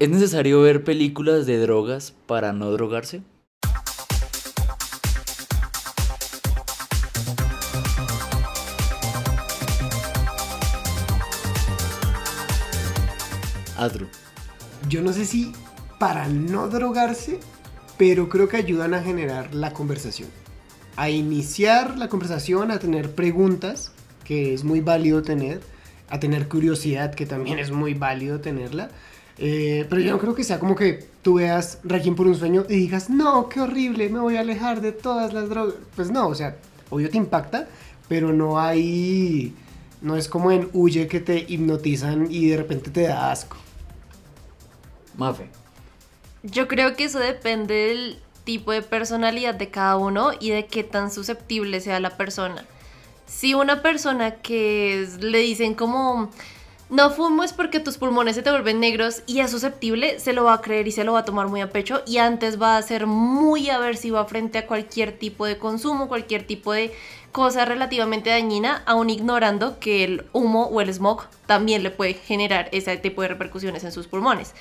¿Es necesario ver películas de drogas para no drogarse? Adru. Yo no sé si para no drogarse, pero creo que ayudan a generar la conversación. A iniciar la conversación, a tener preguntas, que es muy válido tener, a tener curiosidad, que también es muy válido tenerla. Eh, pero yo no creo que sea como que tú veas Requiem por un sueño y digas, no, qué horrible, me voy a alejar de todas las drogas. Pues no, o sea, obvio te impacta, pero no hay. No es como en Huye que te hipnotizan y de repente te da asco. Mafe. Yo creo que eso depende del tipo de personalidad de cada uno y de qué tan susceptible sea la persona. Si una persona que le dicen como no fumes porque tus pulmones se te vuelven negros y es susceptible, se lo va a creer y se lo va a tomar muy a pecho y antes va a ser muy aversiva frente a cualquier tipo de consumo, cualquier tipo de cosa relativamente dañina, aún ignorando que el humo o el smog también le puede generar ese tipo de repercusiones en sus pulmones.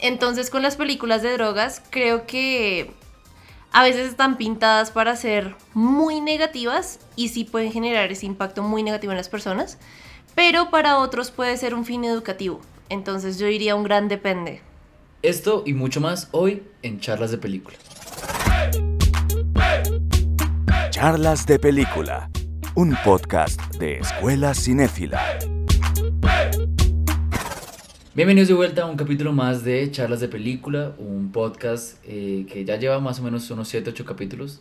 Entonces con las películas de drogas creo que a veces están pintadas para ser muy negativas y sí pueden generar ese impacto muy negativo en las personas, pero para otros puede ser un fin educativo. Entonces yo diría un gran depende. Esto y mucho más hoy en Charlas de Película. Charlas de Película, un podcast de Escuela Cinéfila. Bienvenidos de vuelta a un capítulo más de Charlas de Película, un podcast eh, que ya lleva más o menos unos 7, 8 capítulos.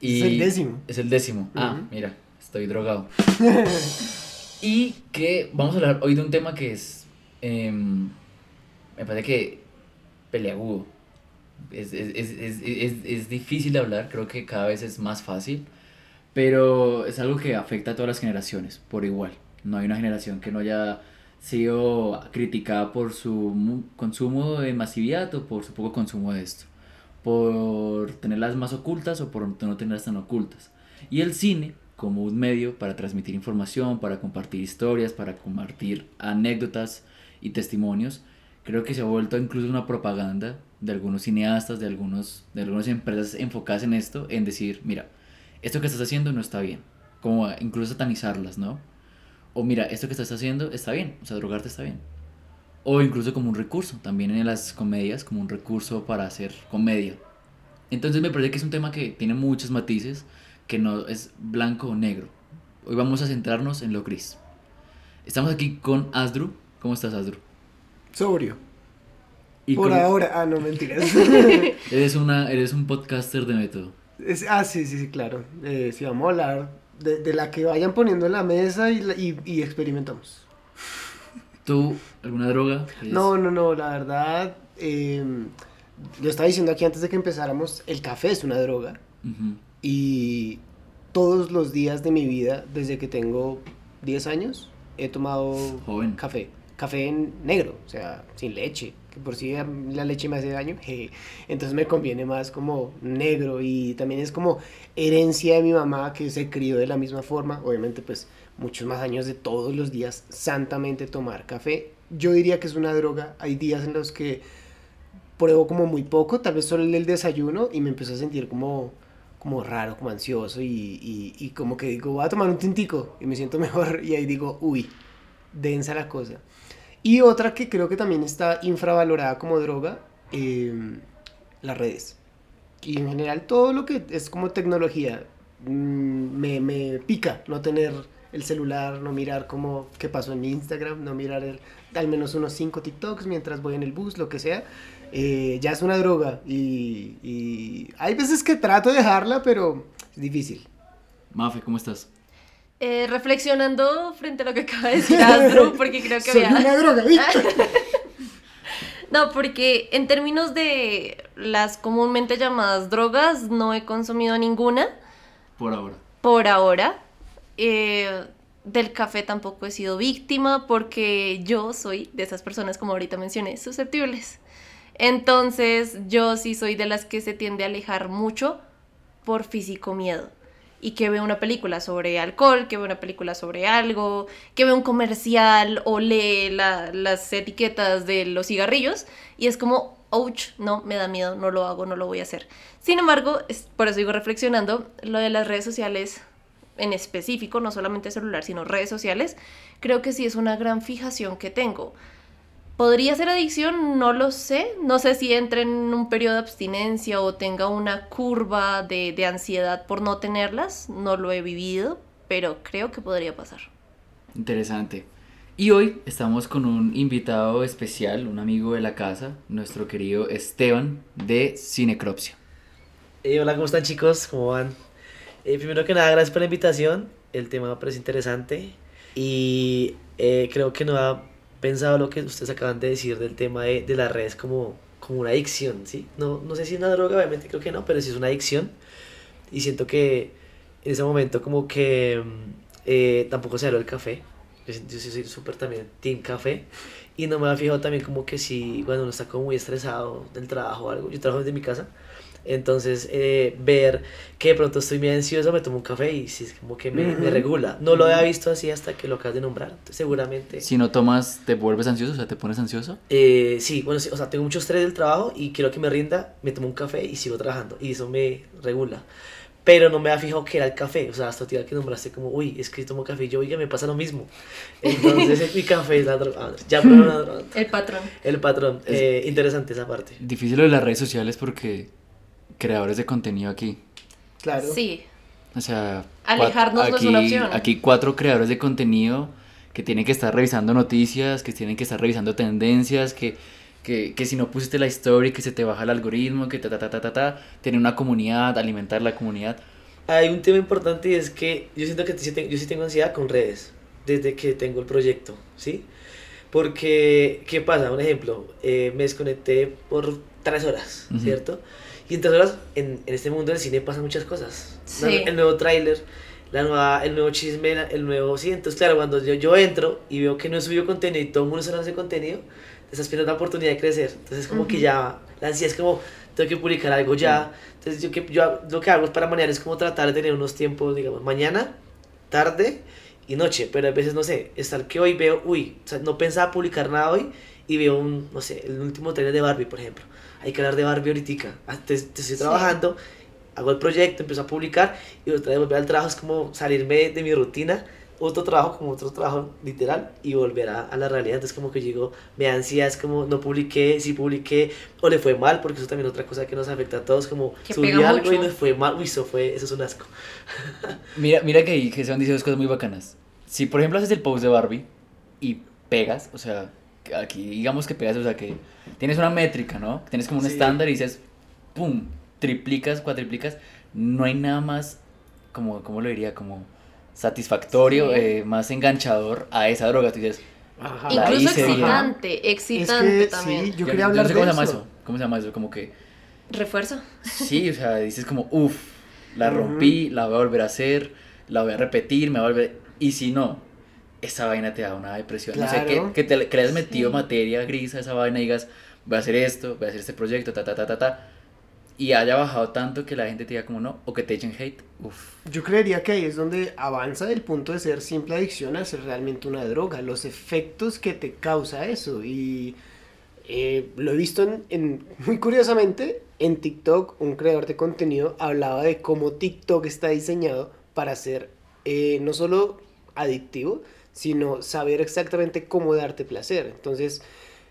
Es el décimo. Es el décimo. Ah, mira, estoy drogado. y que vamos a hablar hoy de un tema que es, em, me parece que peleagudo. Es, es, es, es, difícil de hablar, creo que cada vez es más fácil, pero es algo que afecta a todas las generaciones por igual. No hay una generación que no haya sido criticada por su consumo de masividad o por su poco consumo de esto, por tenerlas más ocultas o por no tenerlas tan ocultas. Y el cine como un medio para transmitir información, para compartir historias, para compartir anécdotas y testimonios, creo que se ha vuelto incluso una propaganda de algunos cineastas, de, algunos, de algunas empresas enfocadas en esto, en decir, mira, esto que estás haciendo no está bien, como incluso satanizarlas, ¿no? O mira, esto que estás haciendo está bien, o sea, drogarte está bien. O incluso como un recurso, también en las comedias, como un recurso para hacer comedia. Entonces me parece que es un tema que tiene muchos matices, que no es blanco o negro. Hoy vamos a centrarnos en lo gris. Estamos aquí con Asdru. ¿Cómo estás, Asdru? Sobrio. Y Por con- ahora. Ah, no, mentiras. Eres, una, eres un podcaster de método. Es- ah, sí, sí, sí, claro. Eh, sí, vamos a hablar de, de la que vayan poniendo en la mesa y, y, y experimentamos. ¿Tú, alguna droga? No, no, no, la verdad, eh, lo estaba diciendo aquí antes de que empezáramos, el café es una droga. Y todos los días de mi vida, desde que tengo 10 años, he tomado Joven. café. Café en negro, o sea, sin leche, que por si la leche me hace daño, entonces me conviene más como negro y también es como herencia de mi mamá que se crió de la misma forma, obviamente pues muchos más años de todos los días santamente tomar café. Yo diría que es una droga, hay días en los que pruebo como muy poco, tal vez solo el del desayuno y me empiezo a sentir como como raro, como ansioso y, y, como que digo, voy a tomar un tintico y me siento mejor y ahí digo, uy, densa la cosa. Y otra que creo que también está infravalorada como droga, eh, las redes. Y en general todo lo que es como tecnología mm, me, me pica no tener el celular, no mirar como qué pasó en Instagram, no mirar el, al menos unos 5 TikToks mientras voy en el bus, lo que sea. Eh, ya es una droga y, y hay veces que trato de dejarla, pero es difícil. Mafe, ¿cómo estás? Eh, reflexionando frente a lo que acaba de decir Andrew, porque creo que Soy había... una droga, ¿viste? No, porque en términos de las comúnmente llamadas drogas, no he consumido ninguna Por ahora. por ahora. Eh, del café tampoco he sido víctima porque yo soy de esas personas, como ahorita mencioné, susceptibles. Entonces yo sí soy de las que se tiende a alejar mucho por físico miedo. y que ve una película sobre alcohol, que ve una película sobre algo, que ve un comercial o lee la- las etiquetas de los cigarrillos y es como, ouch, no, me da miedo, no lo hago, no lo voy a hacer. Sin embargo, por eso digo reflexionando, lo de las redes sociales en específico, no solamente celular, sino redes sociales, creo que sí es una gran fijación que tengo. ¿Podría ser adicción? No lo sé. No sé si entre en un periodo de abstinencia o tenga una curva de, de ansiedad por no tenerlas. No lo he vivido, pero creo que podría pasar. Interesante. Y hoy estamos con un invitado especial, un amigo de la casa, nuestro querido Esteban de Cinecropsia. Eh, hola, ¿cómo están chicos? ¿Cómo van? Eh, primero que nada, gracias por la invitación. El tema me parece interesante y eh, creo que no ha pensado lo que ustedes acaban de decir del tema de, de las redes como, como una adicción, ¿sí? No, no sé si es una droga, obviamente creo que no, pero sí es una adicción y siento que en ese momento como que mm, eh, tampoco se habló el café. Yo, yo soy súper también team café y no me ha fijado también como que si, bueno, uno está como muy estresado del trabajo o algo, yo trabajo desde mi casa. Entonces, eh, ver que de pronto estoy muy ansioso, me tomo un café y sí, es como que me, me regula. No lo había visto así hasta que lo acabas de nombrar. Entonces, seguramente. Si no tomas, ¿te vuelves ansioso? O sea, ¿te pones ansioso? Eh, sí, bueno, sí, o sea, tengo mucho estrés del trabajo y quiero que me rinda, me tomo un café y sigo trabajando. Y eso me regula. Pero no me había fijado que era el café. O sea, hasta el que nombraste como, uy, es que tomo café y yo, oiga, me pasa lo mismo. Entonces, mi café es la droga. Ah, Ya, pero la droga. El patrón. El patrón. Eh, interesante esa parte. Difícil lo de las redes sociales porque creadores de contenido aquí. Claro. Sí. O sea, Alejarnos cua- no es una opción. Aquí cuatro creadores de contenido que tienen que estar revisando noticias, que tienen que estar revisando tendencias, que, que, que si no pusiste la historia, que se te baja el algoritmo, que ta ta ta ta ta ta, tener una comunidad, alimentar la comunidad. Hay un tema importante y es que yo siento que yo sí tengo ansiedad con redes desde que tengo el proyecto, ¿sí? Porque, ¿qué pasa? Un ejemplo, eh, me desconecté por tres horas, Ujú. ¿cierto? Y en tres horas, en, en este mundo del cine pasan muchas cosas. Sí. El nuevo tráiler, la nueva, el nuevo chisme, el nuevo... Sí, entonces claro, cuando yo, yo entro y veo que no he subido contenido y todo el mundo se lanza contenido, te estás pidiendo la oportunidad de crecer. Entonces como que ya, la ansiedad es como, tengo que publicar algo ya. Entonces yo, que, yo lo que hago es para mañana es como tratar de tener unos tiempos, digamos, mañana, tarde y noche. Pero a veces, no sé, es tal que hoy veo, uy, o sea, no pensaba publicar nada hoy y veo un, no sé, el último trailer de Barbie, por ejemplo. Hay que hablar de Barbie ahorita. Ah, Te, te estoy trabajando, hago el proyecto, empiezo a publicar y otra vez volver al trabajo es como salirme de mi rutina, otro trabajo como otro trabajo literal y volver a, a la realidad. Entonces como que llego, me da ansiedad, es como no publiqué, si publiqué o le fue mal, porque eso también es otra cosa que nos afecta a todos, como Que subí algo y mucho. nos fue mal, uy, eso fue, eso es un asco. Mira, mira que que se han dicho dos cosas muy bacanas. Si por ejemplo haces el post de Barbie y pegas, o sea, aquí digamos que pegas, o sea que tienes una métrica, ¿no? Tienes como un Sí. estándar y dices, pum, triplicas, cuatriplicas, no hay nada más, como, ¿cómo lo diría? Como satisfactorio, Sí. eh, más enganchador a esa droga. Tú dices, Ajá. Incluso excitante, excitante Es que, también. sí, yo quería yo hablar no sé de cómo se llama eso. eso, cómo se llama eso, como que, Refuerzo. sí, o sea, dices como, uff, la rompí, la voy a volver a hacer, la voy a repetir, me voy a volver, y si no, esa vaina te da una depresión. No sé, Claro. que, que te que le hayas metido Sí. materia gris a esa vaina y digas, voy a hacer esto, voy a hacer este proyecto, ta, ta, ta, ta, ta, y haya bajado tanto que la gente te diga como no, o que te echen hate, uff. Yo creería que ahí es donde avanza del punto de ser simple adicción a ser realmente una droga, los efectos que te causa eso. Y eh, lo he visto en, en- muy curiosamente, en TikTok, un creador de contenido hablaba de cómo TikTok está diseñado para ser eh, no solo adictivo, sino saber exactamente cómo darte placer. Entonces,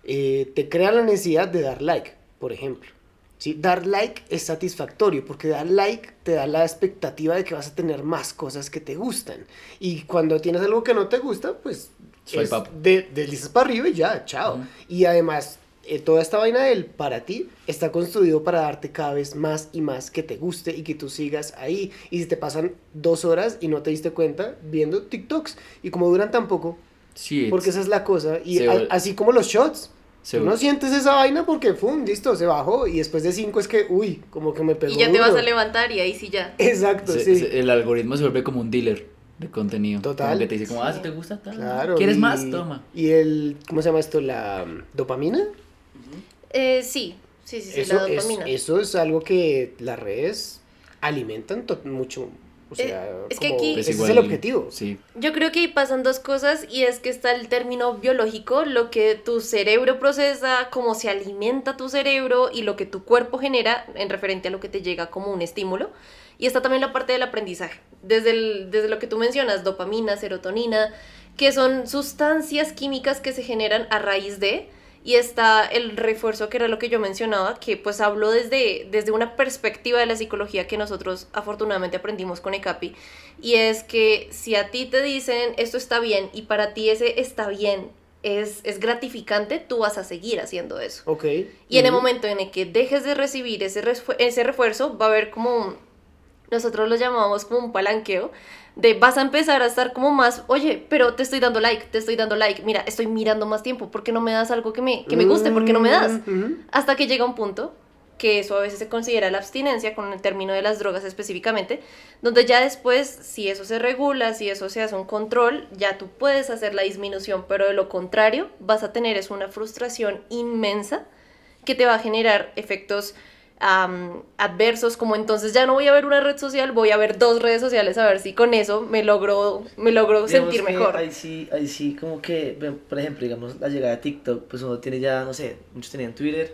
eh, te crea la necesidad de dar like, por ejemplo. ¿sí? Dar like es satisfactorio porque dar like te da la expectativa de que vas a tener más cosas que te gustan. Y cuando tienes algo que no te gusta, pues es de, deslizas para arriba y ya, chao. Ujú. Y además, eh, toda esta vaina del para ti está construido para darte cada vez más y más que te guste y que tú sigas ahí. Y si te pasan dos horas y no te diste cuenta viendo TikToks y como duran tan poco, Sí, porque esa es la cosa. Y a- así como los shots. Tú no sientes esa vaina porque, ¡fum! Listo, se bajó. Y después de cinco es que, uy, como que me pegó. Y ya te vas a levantar y ahí sí ya. Exacto, se- sí. se- el algoritmo se vuelve como un dealer de contenido. Total. Como que te dice como, ah, si te gusta, tal. Claro. ¿Quieres y- más? Toma. Y el, ¿cómo se llama esto? La dopamina. Eh, sí, sí, sí, sí, eso, la es, dopamina. eso es algo que las redes alimentan mucho O sea, es que aquí- Pues ese igual- es el objetivo. Sí. Yo creo que ahí pasan dos cosas y es que está el término biológico, lo que tu cerebro procesa, cómo se alimenta tu cerebro y lo que tu cuerpo genera en referente a lo que te llega como un estímulo. Y está también la parte del aprendizaje, desde, el- desde lo que tú mencionas, dopamina, serotonina, que son sustancias químicas que se generan a raíz de, y está el refuerzo que era lo que yo mencionaba, que pues hablo desde, desde una perspectiva de la psicología que nosotros afortunadamente aprendimos con ECAPI, y es que si a ti te dicen esto está bien y para ti ese está bien es, es gratificante, tú vas a seguir haciendo eso. Ok. Y en el momento en el que dejes de recibir ese, refu- ese refuerzo, va a haber como, un- nosotros lo llamamos como un palanqueo, de vas a empezar a estar como más, oye, pero te estoy dando like, te estoy dando like, mira, estoy mirando más tiempo, ¿por qué no me das algo que me, que me guste? ¿Por qué no me das? Ujú. Hasta que llega un punto, que eso a veces se considera la abstinencia, con el término de las drogas específicamente, donde ya después, si eso se regula, si eso se hace un control, ya tú puedes hacer la disminución, pero de lo contrario, vas a tener es una frustración inmensa que te va a generar efectos am, adversos, como entonces ya no voy a ver una red social, voy a ver dos redes sociales a ver si con eso me logro, me logro Digamos sentir mejor. Ahí sí, ahí sí, como que, por ejemplo, digamos, la llegada de TikTok, pues uno tiene ya, no sé, muchos tenían Twitter,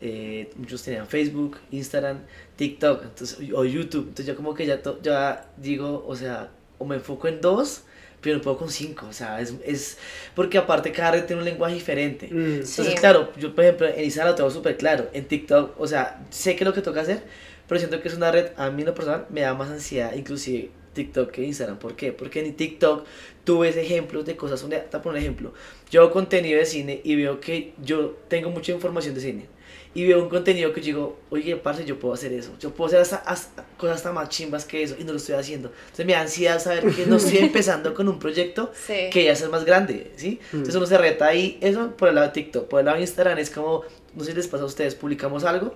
eh, muchos tenían Facebook, Instagram, TikTok, entonces, o YouTube, entonces yo como que ya, to- ya digo, o sea, o me enfoco en dos, pero no puedo con cinco, o sea, es, es porque aparte cada red tiene un lenguaje diferente. Mm. Entonces, Sí. claro, yo por ejemplo en Instagram lo tengo súper claro, en TikTok, o sea, sé que es lo que toca hacer, pero siento que es una red, a mí en lo personal, me da más ansiedad, inclusive TikTok que Instagram. ¿Por qué? Porque en TikTok tú ves ejemplos de cosas, a poner un ejemplo, yo hago contenido de cine y veo que yo tengo mucha información de cine. Y veo un contenido que yo digo, oye, parce, yo puedo hacer eso. Yo puedo hacer hasta, hasta- cosas hasta más chimbas que eso y no lo estoy haciendo. Entonces me da ansiedad saber que no estoy empezando con un proyecto Sí. que ya es más grande, ¿sí? Entonces uno se reta ahí, eso por el lado de TikTok, por el lado de Instagram es como, no sé si les pasa a ustedes, publicamos algo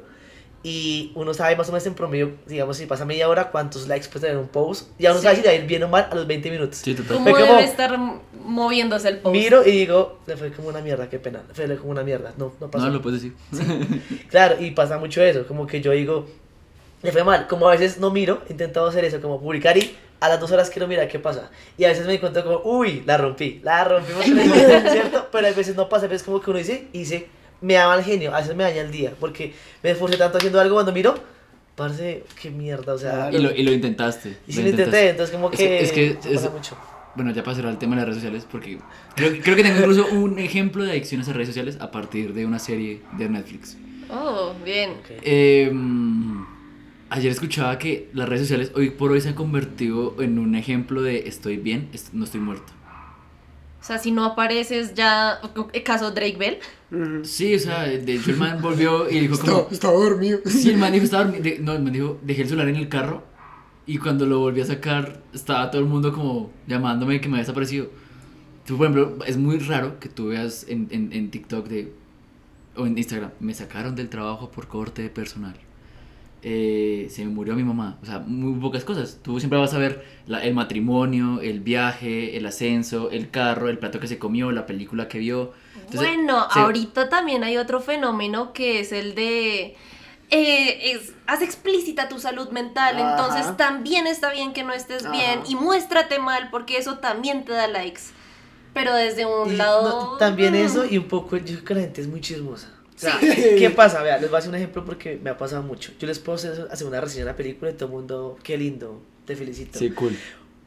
y uno sabe más o menos en promedio, digamos, si pasa media hora, cuántos likes puede tener un post, ya uno Sí. sabe si le va a ir bien o mal a los 20 minutos. Sí, total. ¿Cómo como- debe estar moviéndose el post? Miro y digo, le fue como una mierda, qué pena, le fue como una mierda, no, no pasó. No, lo puedes decir. Claro, y pasa mucho eso, como que yo digo, le fue mal, como a veces no miro, he intentado hacer eso, como publicar y a las dos horas quiero mirar qué pasa. Y a veces me encuentro como, uy, la rompí, la rompimos, ¿cierto? Pero a veces no pasa, a veces como que uno dice, hice, me da mal genio, a veces me daña el día, porque me esforcé tanto haciendo algo cuando miro, parece, qué mierda, o sea, y, lo, y lo intentaste. y si lo intenté, entonces como Es que, es que es- mucho. Bueno, ya cerrar el tema de las redes sociales, porque creo, creo que tengo incluso un ejemplo de adicciones a redes sociales a partir de una serie de Netflix. Oh, bien. Eh, ayer escuchaba que las redes sociales hoy por hoy se han convertido en un ejemplo de estoy bien, no estoy muerto. O sea, si no apareces ya, el caso Drake Bell. Sí, o sea, de hecho el man volvió y dijo como... Estaba, estaba dormido. Sí, el man dijo, estaba dormi- de- no, el man dijo, dejé el celular en el carro y cuando lo volví a sacar estaba todo el mundo como llamándome que me había desaparecido. Tú, por ejemplo, es muy raro que tú veas en, en, en TikTok de, o en Instagram, me sacaron del trabajo por corte de personal. Eh, se me murió mi mamá. O sea, muy pocas cosas. Tú siempre vas a ver la- el matrimonio, el viaje, el ascenso, el carro, el plato que se comió, la película que vio. Entonces, bueno, se- ahorita también hay otro fenómeno que es el de... eh, es, haz explícita tu salud mental, Ajá. entonces también está bien que no estés Ajá. bien y muéstrate mal porque eso también te da likes. Pero desde un Y lado... no, también mm, eso y un poco, yo creo que la gente es muy chismosa. Sea, ¿qué pasa? Vea, les voy a hacer un ejemplo porque me ha pasado mucho. Yo les puedo hacer, hacer una reseña de la película y todo el mundo, qué lindo, te felicito. Sí, cool.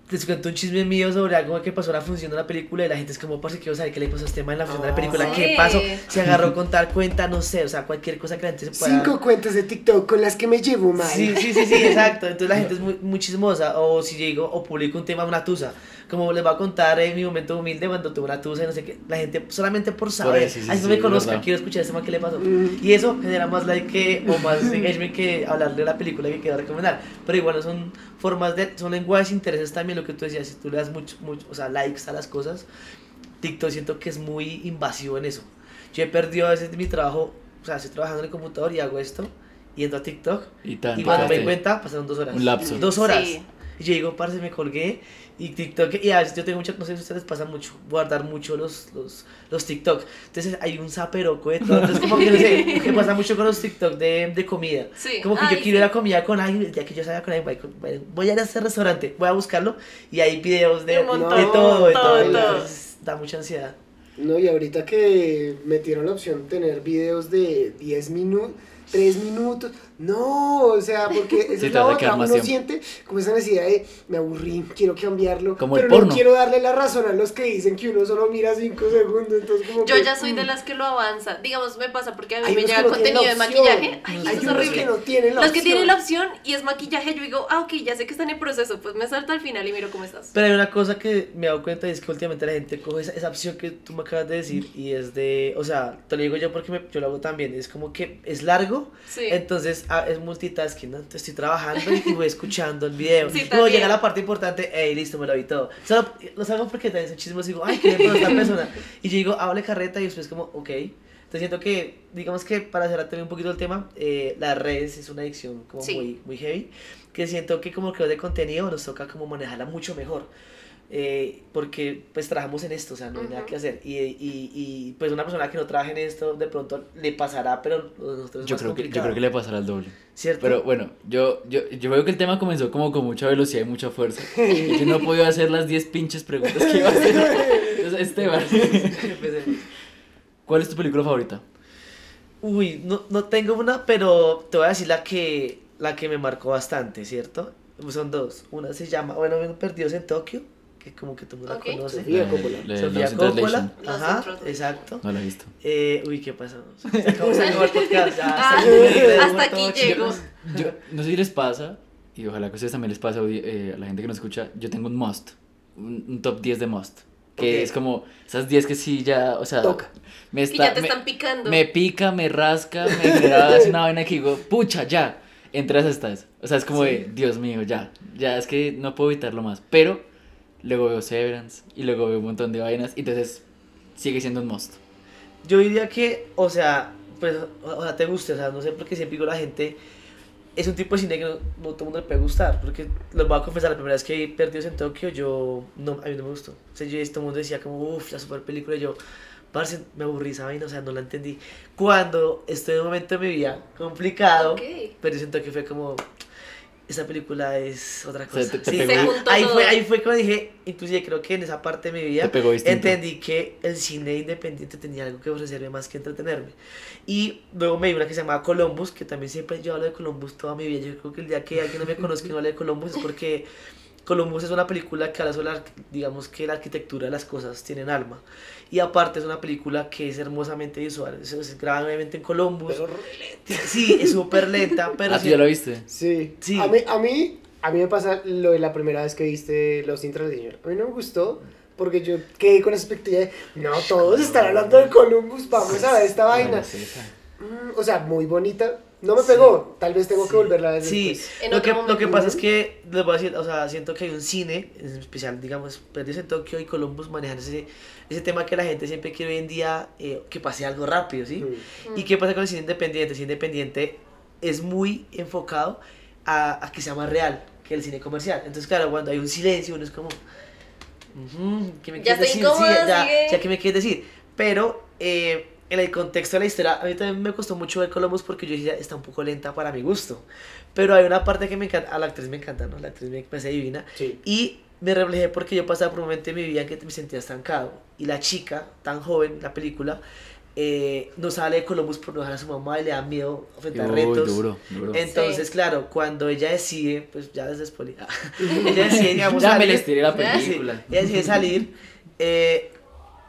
Les cuento un chisme mío sobre algo que pasó en la función de la película y la gente es como, parce, quiero saber qué le pasó a este man en la función de la película, Sí. qué pasó, se agarró con tal cuenta, no sé, o sea, cualquier cosa que la gente se pueda... Cinco cuentas de TikTok con las que me llevo mal. Sí, sí, sí, sí, exacto. Entonces la gente es muy, muy chismosa. O si llego o publico un tema, una tusa. Como les voy a contar en mi momento humilde cuando tuve una tusa y no sé qué. La gente solamente por saber. así no sí, me conozca, quiero escuchar ese man que le pasó. Mm. Y eso genera más like que, o más engagement que hablar de la película que quiero recomendar. Pero igual son formas de, son lenguajes intereses también lo que tú decías. Si tú le das mucho, mucho, o sea, likes a las cosas, TikTok siento que es muy invasivo en eso. Yo he perdido a veces de mi trabajo, o sea, estoy trabajando en el computador y hago esto, y entro a TikTok. Y tan, Y cuando me di cuenta, pasaron dos horas. Un lapso. Dos horas. Sí. Y yo digo, parce, me colgué y TikTok, y a veces yo tengo mucho, no sé si a ustedes les pasa mucho, guardar mucho los, los, los TikTok. Entonces hay un zaperoco de todo. Entonces, como que no sé, me pasa mucho con los TikTok de, de comida. Sí. Como que Ay, yo quiero ir sí. a comida con alguien, ya que yo salga con alguien, voy, a ir a ese restaurante, voy a buscarlo y hay videos de, De un montón, de todo, de todo, todo. de todo. Entonces, da mucha ansiedad. No, y ahorita que metieron la opción de tener videos de 10 minutos, 3 minutos, no, o sea, porque esa Sí, es la otra, uno tiempo. siente como esa necesidad de, me aburrí, quiero cambiarlo, Como el pero no porno. quiero darle la razón a los que dicen que uno solo mira 5 segundos, entonces como Yo que, ya soy de mm. las que lo avanza. Digamos, me pasa porque a mí Hay me llega que no contenido de la opción. maquillaje. Ay, Hay eso es horrible. que no tienen la Los que opción. tienen la opción y es maquillaje, yo digo, ah, ok, ya sé que están en proceso, pues me salto al final y miro cómo estás. Pero hay una cosa que me he dado cuenta y es que últimamente la gente coge esa, esa opción que tú me acabas de decir y es de, o sea, te lo digo yo porque me- yo lo hago también, es como que es largo, Sí. entonces es multitasking, ¿no? Entonces estoy trabajando y voy escuchando el video. Sí, Luego llega la parte importante, hey, listo, me lo vi todo. Solo lo hago porque también son chismos y digo, ay, qué esta persona. Y yo digo, hable carreta y después como, ok. Entonces siento que, digamos que para cerrar también un poquito el tema, eh, las redes es una adicción como Sí. muy, muy heavy, que siento que como creador de contenido nos toca como manejarla mucho mejor. Eh, porque pues trabajamos en esto, o sea, no hay nada que hacer. Y, y, y pues una persona que no trabaje en esto de pronto le pasará, pero nosotros Yo más creo, que, yo creo que le pasará el doble. ¿Cierto? Pero bueno, yo, yo, yo veo que el tema comenzó como con mucha velocidad y mucha fuerza. Y yo no he podido hacer las 10 pinches preguntas que iba a hacer. Entonces, Esteban, Empecemos. ¿cuál es tu película favorita? Uy, no, no tengo una, pero te voy a decir la que, la que me marcó bastante, ¿cierto? Son dos. Una se llama, bueno, Perdidos en Tokio, que como que todo el mundo Ok. la conoce. Sofía Coppola. La de Sofía in Coppola. Ajá, exacto. No la he visto. Eh, uy, ¿qué? Se acabó, se acabó el podcast. Ya, Ah, hasta aquí, hasta aquí llego. chicos. Yo, no sé si les pasa, y ojalá que a ustedes también les pase eh, a la gente que nos escucha, yo tengo un must, un, un top 10 de must. Que Ok. es como esas 10 que sí ya, o sea, Toca. me Que está, ya te me, están picando. me pica, me rasca, me así una vaina que digo, pucha, ya, entre esas estás. O sea, es como de, Dios mío, ya, ya, es que no puedo evitarlo más. Pero luego veo Severance y luego veo un montón de vainas, y entonces sigue siendo un must. Yo diría que, o sea, pues, o o sea, te guste, o sea, no sé por qué siempre digo la gente, es un tipo de cine que no, no todo el mundo le puede gustar, porque les voy a confesar, la primera vez que vi Perdidos en Tokio, yo, no, a mí no me gustó. O sea, yo todo el mundo decía como, uff, la super película, y yo, parce, me aburrí esa vaina, o sea, no la entendí. Cuando estoy en un momento de mi vida complicado, Ok. Perdidos en Tokio fue como, esa película es otra O sea, cosa. te- te Sí, pegó- Se ahí- juntó ahí, todo. fue, ahí fue cuando dije, inclusive creo que en esa parte de mi vida entendí que el cine independiente tenía algo que ofrecerme más que entretenerme. Y luego me vi una que se llamaba Columbus, que también siempre yo hablo de Columbus toda mi vida. Yo creo que el día que alguien no me conozca y no hable de Columbus es porque Columbus es una película que habla sobre, la digamos que la arquitectura de las cosas tienen alma. Y aparte es una película que es hermosamente visual. Es, es grabada obviamente en Columbus. Pero re- Sí, es súper lenta, pero ¿Ah, sí- ya lo viste? Sí. Sí. A mí, a mí, a mí me pasa lo de la primera vez que viste Los Translation. A mí no me gustó porque yo quedé con la expectativa de, no, todos están hablando de Columbus, vamos a ver esta vaina. Mm, o sea, muy bonita. No me pegó, tal vez tengo que volverla a ver Sí, lo que, lo que pasa es que, les voy a decir, o sea, siento que hay un cine, en especial, digamos, Perdidos en Tokio y Columbus manejan ese, ese tema que la gente siempre quiere hoy en día eh, que pase algo rápido, ¿sí? Mm. ¿Y qué pasa con el cine independiente? El cine independiente es muy enfocado a, a que sea más real que el cine comercial. Entonces, claro, cuando hay un silencio, uno es como, "Ujú, ¿qué me Ya quieres decir? Sí, incómoda, ya, sigue. ya, ¿qué me quieres decir? Pero eh, en el contexto de la historia, a mí también me costó mucho ver Columbus porque yo decía, está un poco lenta para mi gusto. Pero hay una parte que me encanta, a la actriz me encanta, ¿no? La actriz me parece divina. Sí. Y me reflejé porque yo pasaba por un momento en mi vida en que me sentía estancado. Y la chica, tan joven, la película, eh, no sale de Columbus por no dejar a su mamá y le da miedo enfrentar Uy, retos. duro, duro. Entonces, Sí. claro, cuando ella decide, pues ya desde spoiler, ella decide, digamos, Ya me salir- les tiré la. Sí, película. ella decide salir, eh,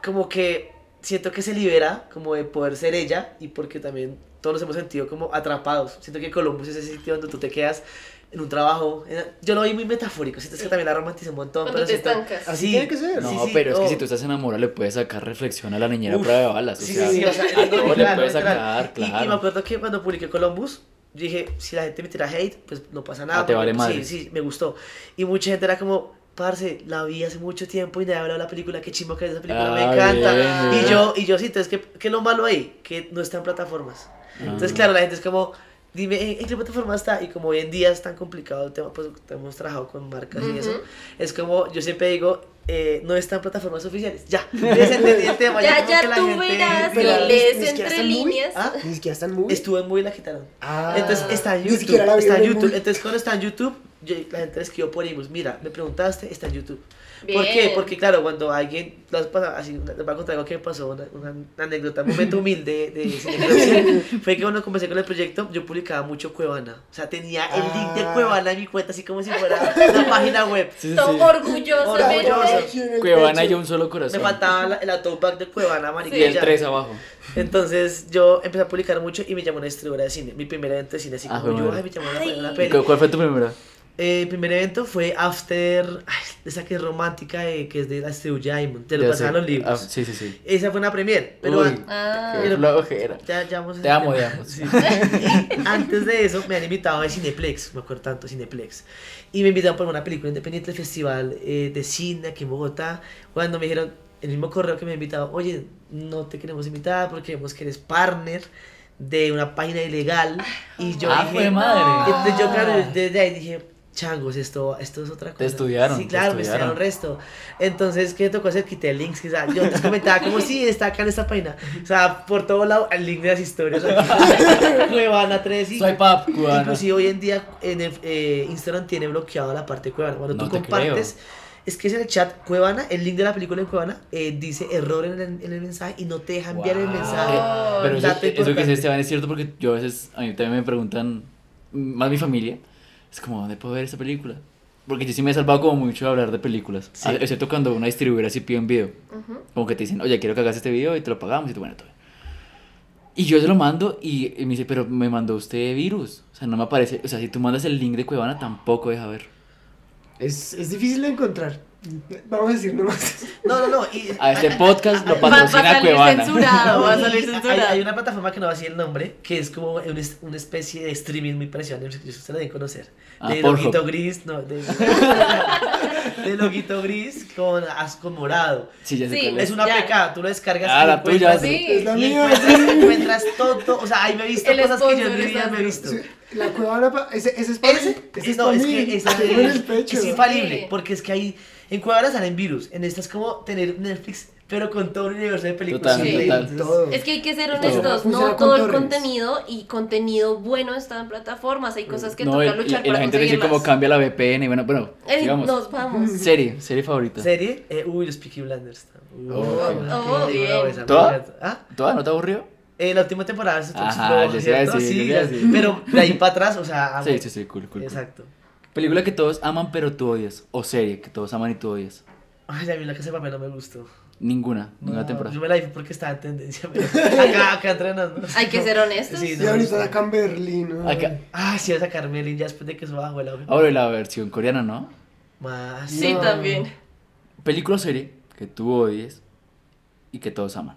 como que siento que se libera como de poder ser ella y porque también todos nos hemos sentido como atrapados. Siento que Columbus es ese sitio donde tú te quedas en un trabajo. en- yo lo vi muy metafórico, siento que también la romantizo un montón. Cuando pero te siento- estancas. Así tiene que ser. No, Sí, sí, pero es que oh. si tú estás enamorado le puedes sacar reflexión a la niñera a Uf. prueba de balas. O Sí, sea, sí, sí, o sea, a todo le puedes sacar, Y- Y, me claro. acuerdo que cuando publiqué Columbus, dije, si la gente me tira hate, pues no pasa nada. Ah, te vale madre. Sí, sí, me gustó. Y mucha gente era como, parce, la vi hace mucho tiempo y nadie ha hablado de la película, qué chimbo que es esa película, me Ah, encanta. bien, y yo, y yo sí, entonces, ¿qué, ¿qué es lo malo ahí? Que no está en plataformas. Entonces, Ah. claro, la gente es como, dime, ¿en, en qué plataforma está? Y como hoy en día es tan complicado el tema, pues hemos trabajado con marcas y eso, es como, yo siempre digo, eh, no está en plataformas oficiales. Ya, ya se entendí el tema. Ya, tú gente- verás Pero lees ni entre está en movie. líneas. ¿Ah? Ni siquiera están muy. Estuvo en muy la quitaron. Ah. Entonces está en YouTube. Está en YouTube. Entonces cuando está en YouTube, yo- la gente escribió por email. Mira, me preguntaste, está en YouTube. ¿Por qué? Porque claro, cuando alguien, las pasa- así, les voy a contar algo que me pasó, una, una anécdota, un momento humilde de, de fue que cuando comencé con el proyecto, yo publicaba mucho Cuevana. O sea, tenía el link de Ah. Cuevana en mi cuenta, así como si fuera una página web. Sí, sí. Orgulloso. El Cuevana y un solo Me corazón. faltaba la- el autoback de Cuevana, marica. Y el ya. 3 abajo. Entonces yo empecé a publicar mucho y me llamó una distribuidora de cine. Mi primer evento de cine, así Ah, como yo, ay, me llamó una, una ¿Y peli. cu- ¿Cuál fue tu primera? Eh, el primer evento fue After, ay, esa que es romántica, eh, que es de la distribuidora Diamond, te lo pasaban los libros. Ah, sí, sí, sí. Esa fue una premier, pero Uy, Ah. flojera. ya, ya vamos a Te amo, te amo. Sí. Antes de eso me han invitado a Cineplex, me acuerdo tanto, Cineplex. Y me invitaron por una película independiente del festival eh, de cine aquí en Bogotá. Cuando me dijeron, el mismo correo que me han invitado, oye, no te queremos invitar porque vemos que eres partner de una página ilegal. Y yo Ah, dije, fue madre. entonces yo, claro, desde ahí dije, changos, esto, esto es otra cosa. estudiaron, Sí, te claro, me estudiaron estudiaron. resto. Entonces, ¿qué me tocó hacer? Quité links, quizá. Yo les comentaba como, sí, está acá en esta página. O sea, por todo lado, el link de las historias. Cuevana 3 y... Swipe up, cubana. Inclusive hoy en día en el, eh, Instagram tiene bloqueado la parte de Cuevana. Cuando No tú te compartes... Es que es en el chat Cuevana, el link de la película en Cuevana, eh, dice error en el, en el mensaje y no te deja enviar el Wow. mensaje. Pero eso, eso que dice Esteban es cierto porque yo a veces, a mí también me preguntan, más mi familia, es como, ¿dónde puedo ver esa película? Porque yo sí me he salvado como mucho de hablar de películas, Sí. Ah, excepto cuando una distribuidora sí pide un video. Ujú. Como que te dicen, oye, quiero que hagas este video y te lo pagamos y tú, bueno, todo. Y yo se lo mando y, y me dice, pero me mandó usted virus. O sea, no me aparece. O sea, si tú mandas el link de Cuevana, tampoco deja ver. Es, es difícil de encontrar. Vamos a decir nomás. No, no, no. Y, A este podcast lo Va, va a patrocina Cuevana. censurado, va a No, salir y hay, censurado. hay una plataforma que no va a decir el nombre, que es como una, es- una especie de streaming muy parecida ustedes la deben conocer. Ah, de Pornhub. loguito gris, no, de, de loguito gris con, as- con morado. Sí, ya sé Sí, Es una Ya. PK, tú lo descargas Ah, y la tuya, encuentras- Sí. Es la y mía. encuentras, encuentras todo, o sea, ahí me he visto El cosas que yo en mi vida me he visto. Sí, La cuevana, ese, ese es para Ese, ese es no, es que es, es infalible, Sí. porque es que ahí en Cuevana salen virus, en esta es como tener Netflix, pero con todo un universo de películas. Total, increíbles. total. Todo. Es que hay que ser honestos, no todo el contenido y contenido bueno está en plataformas, hay cosas que No, toca luchar y la para gente dice como cambia la VPN y bueno, bueno, Eh, digamos. nos vamos. Serie, serie favorita. ¿Serie? Eh, uy, los Peaky Blinders. Uy, Oh, oh, bien. esa, ¿Toda? ¿Ah? ¿Toda no te aburrió? Eh, la última temporada es Ajá, a ¿cierto? Sí, a decir. pero de ahí para atrás, o sea, amo. Sí, sí, sí, cool, cool, cool. Película que todos aman pero tú odias. O serie que todos aman y tú odias. Ay, a mí la casa de papel no me gustó. Ninguna, ninguna No, temporada. Yo me la vi porque estaba en tendencia. pero acá, acá entrenando. Hay que ser honestos. Sí, Y no, ahorita no. sacan Berlín. ¿no? Acá. Ah, sí, a sacar Melin ya después de que eso bajó el auge. Ahora y la versión coreana, ¿no? Más. Sí, No. también. Película o serie que tú odies y que todos aman.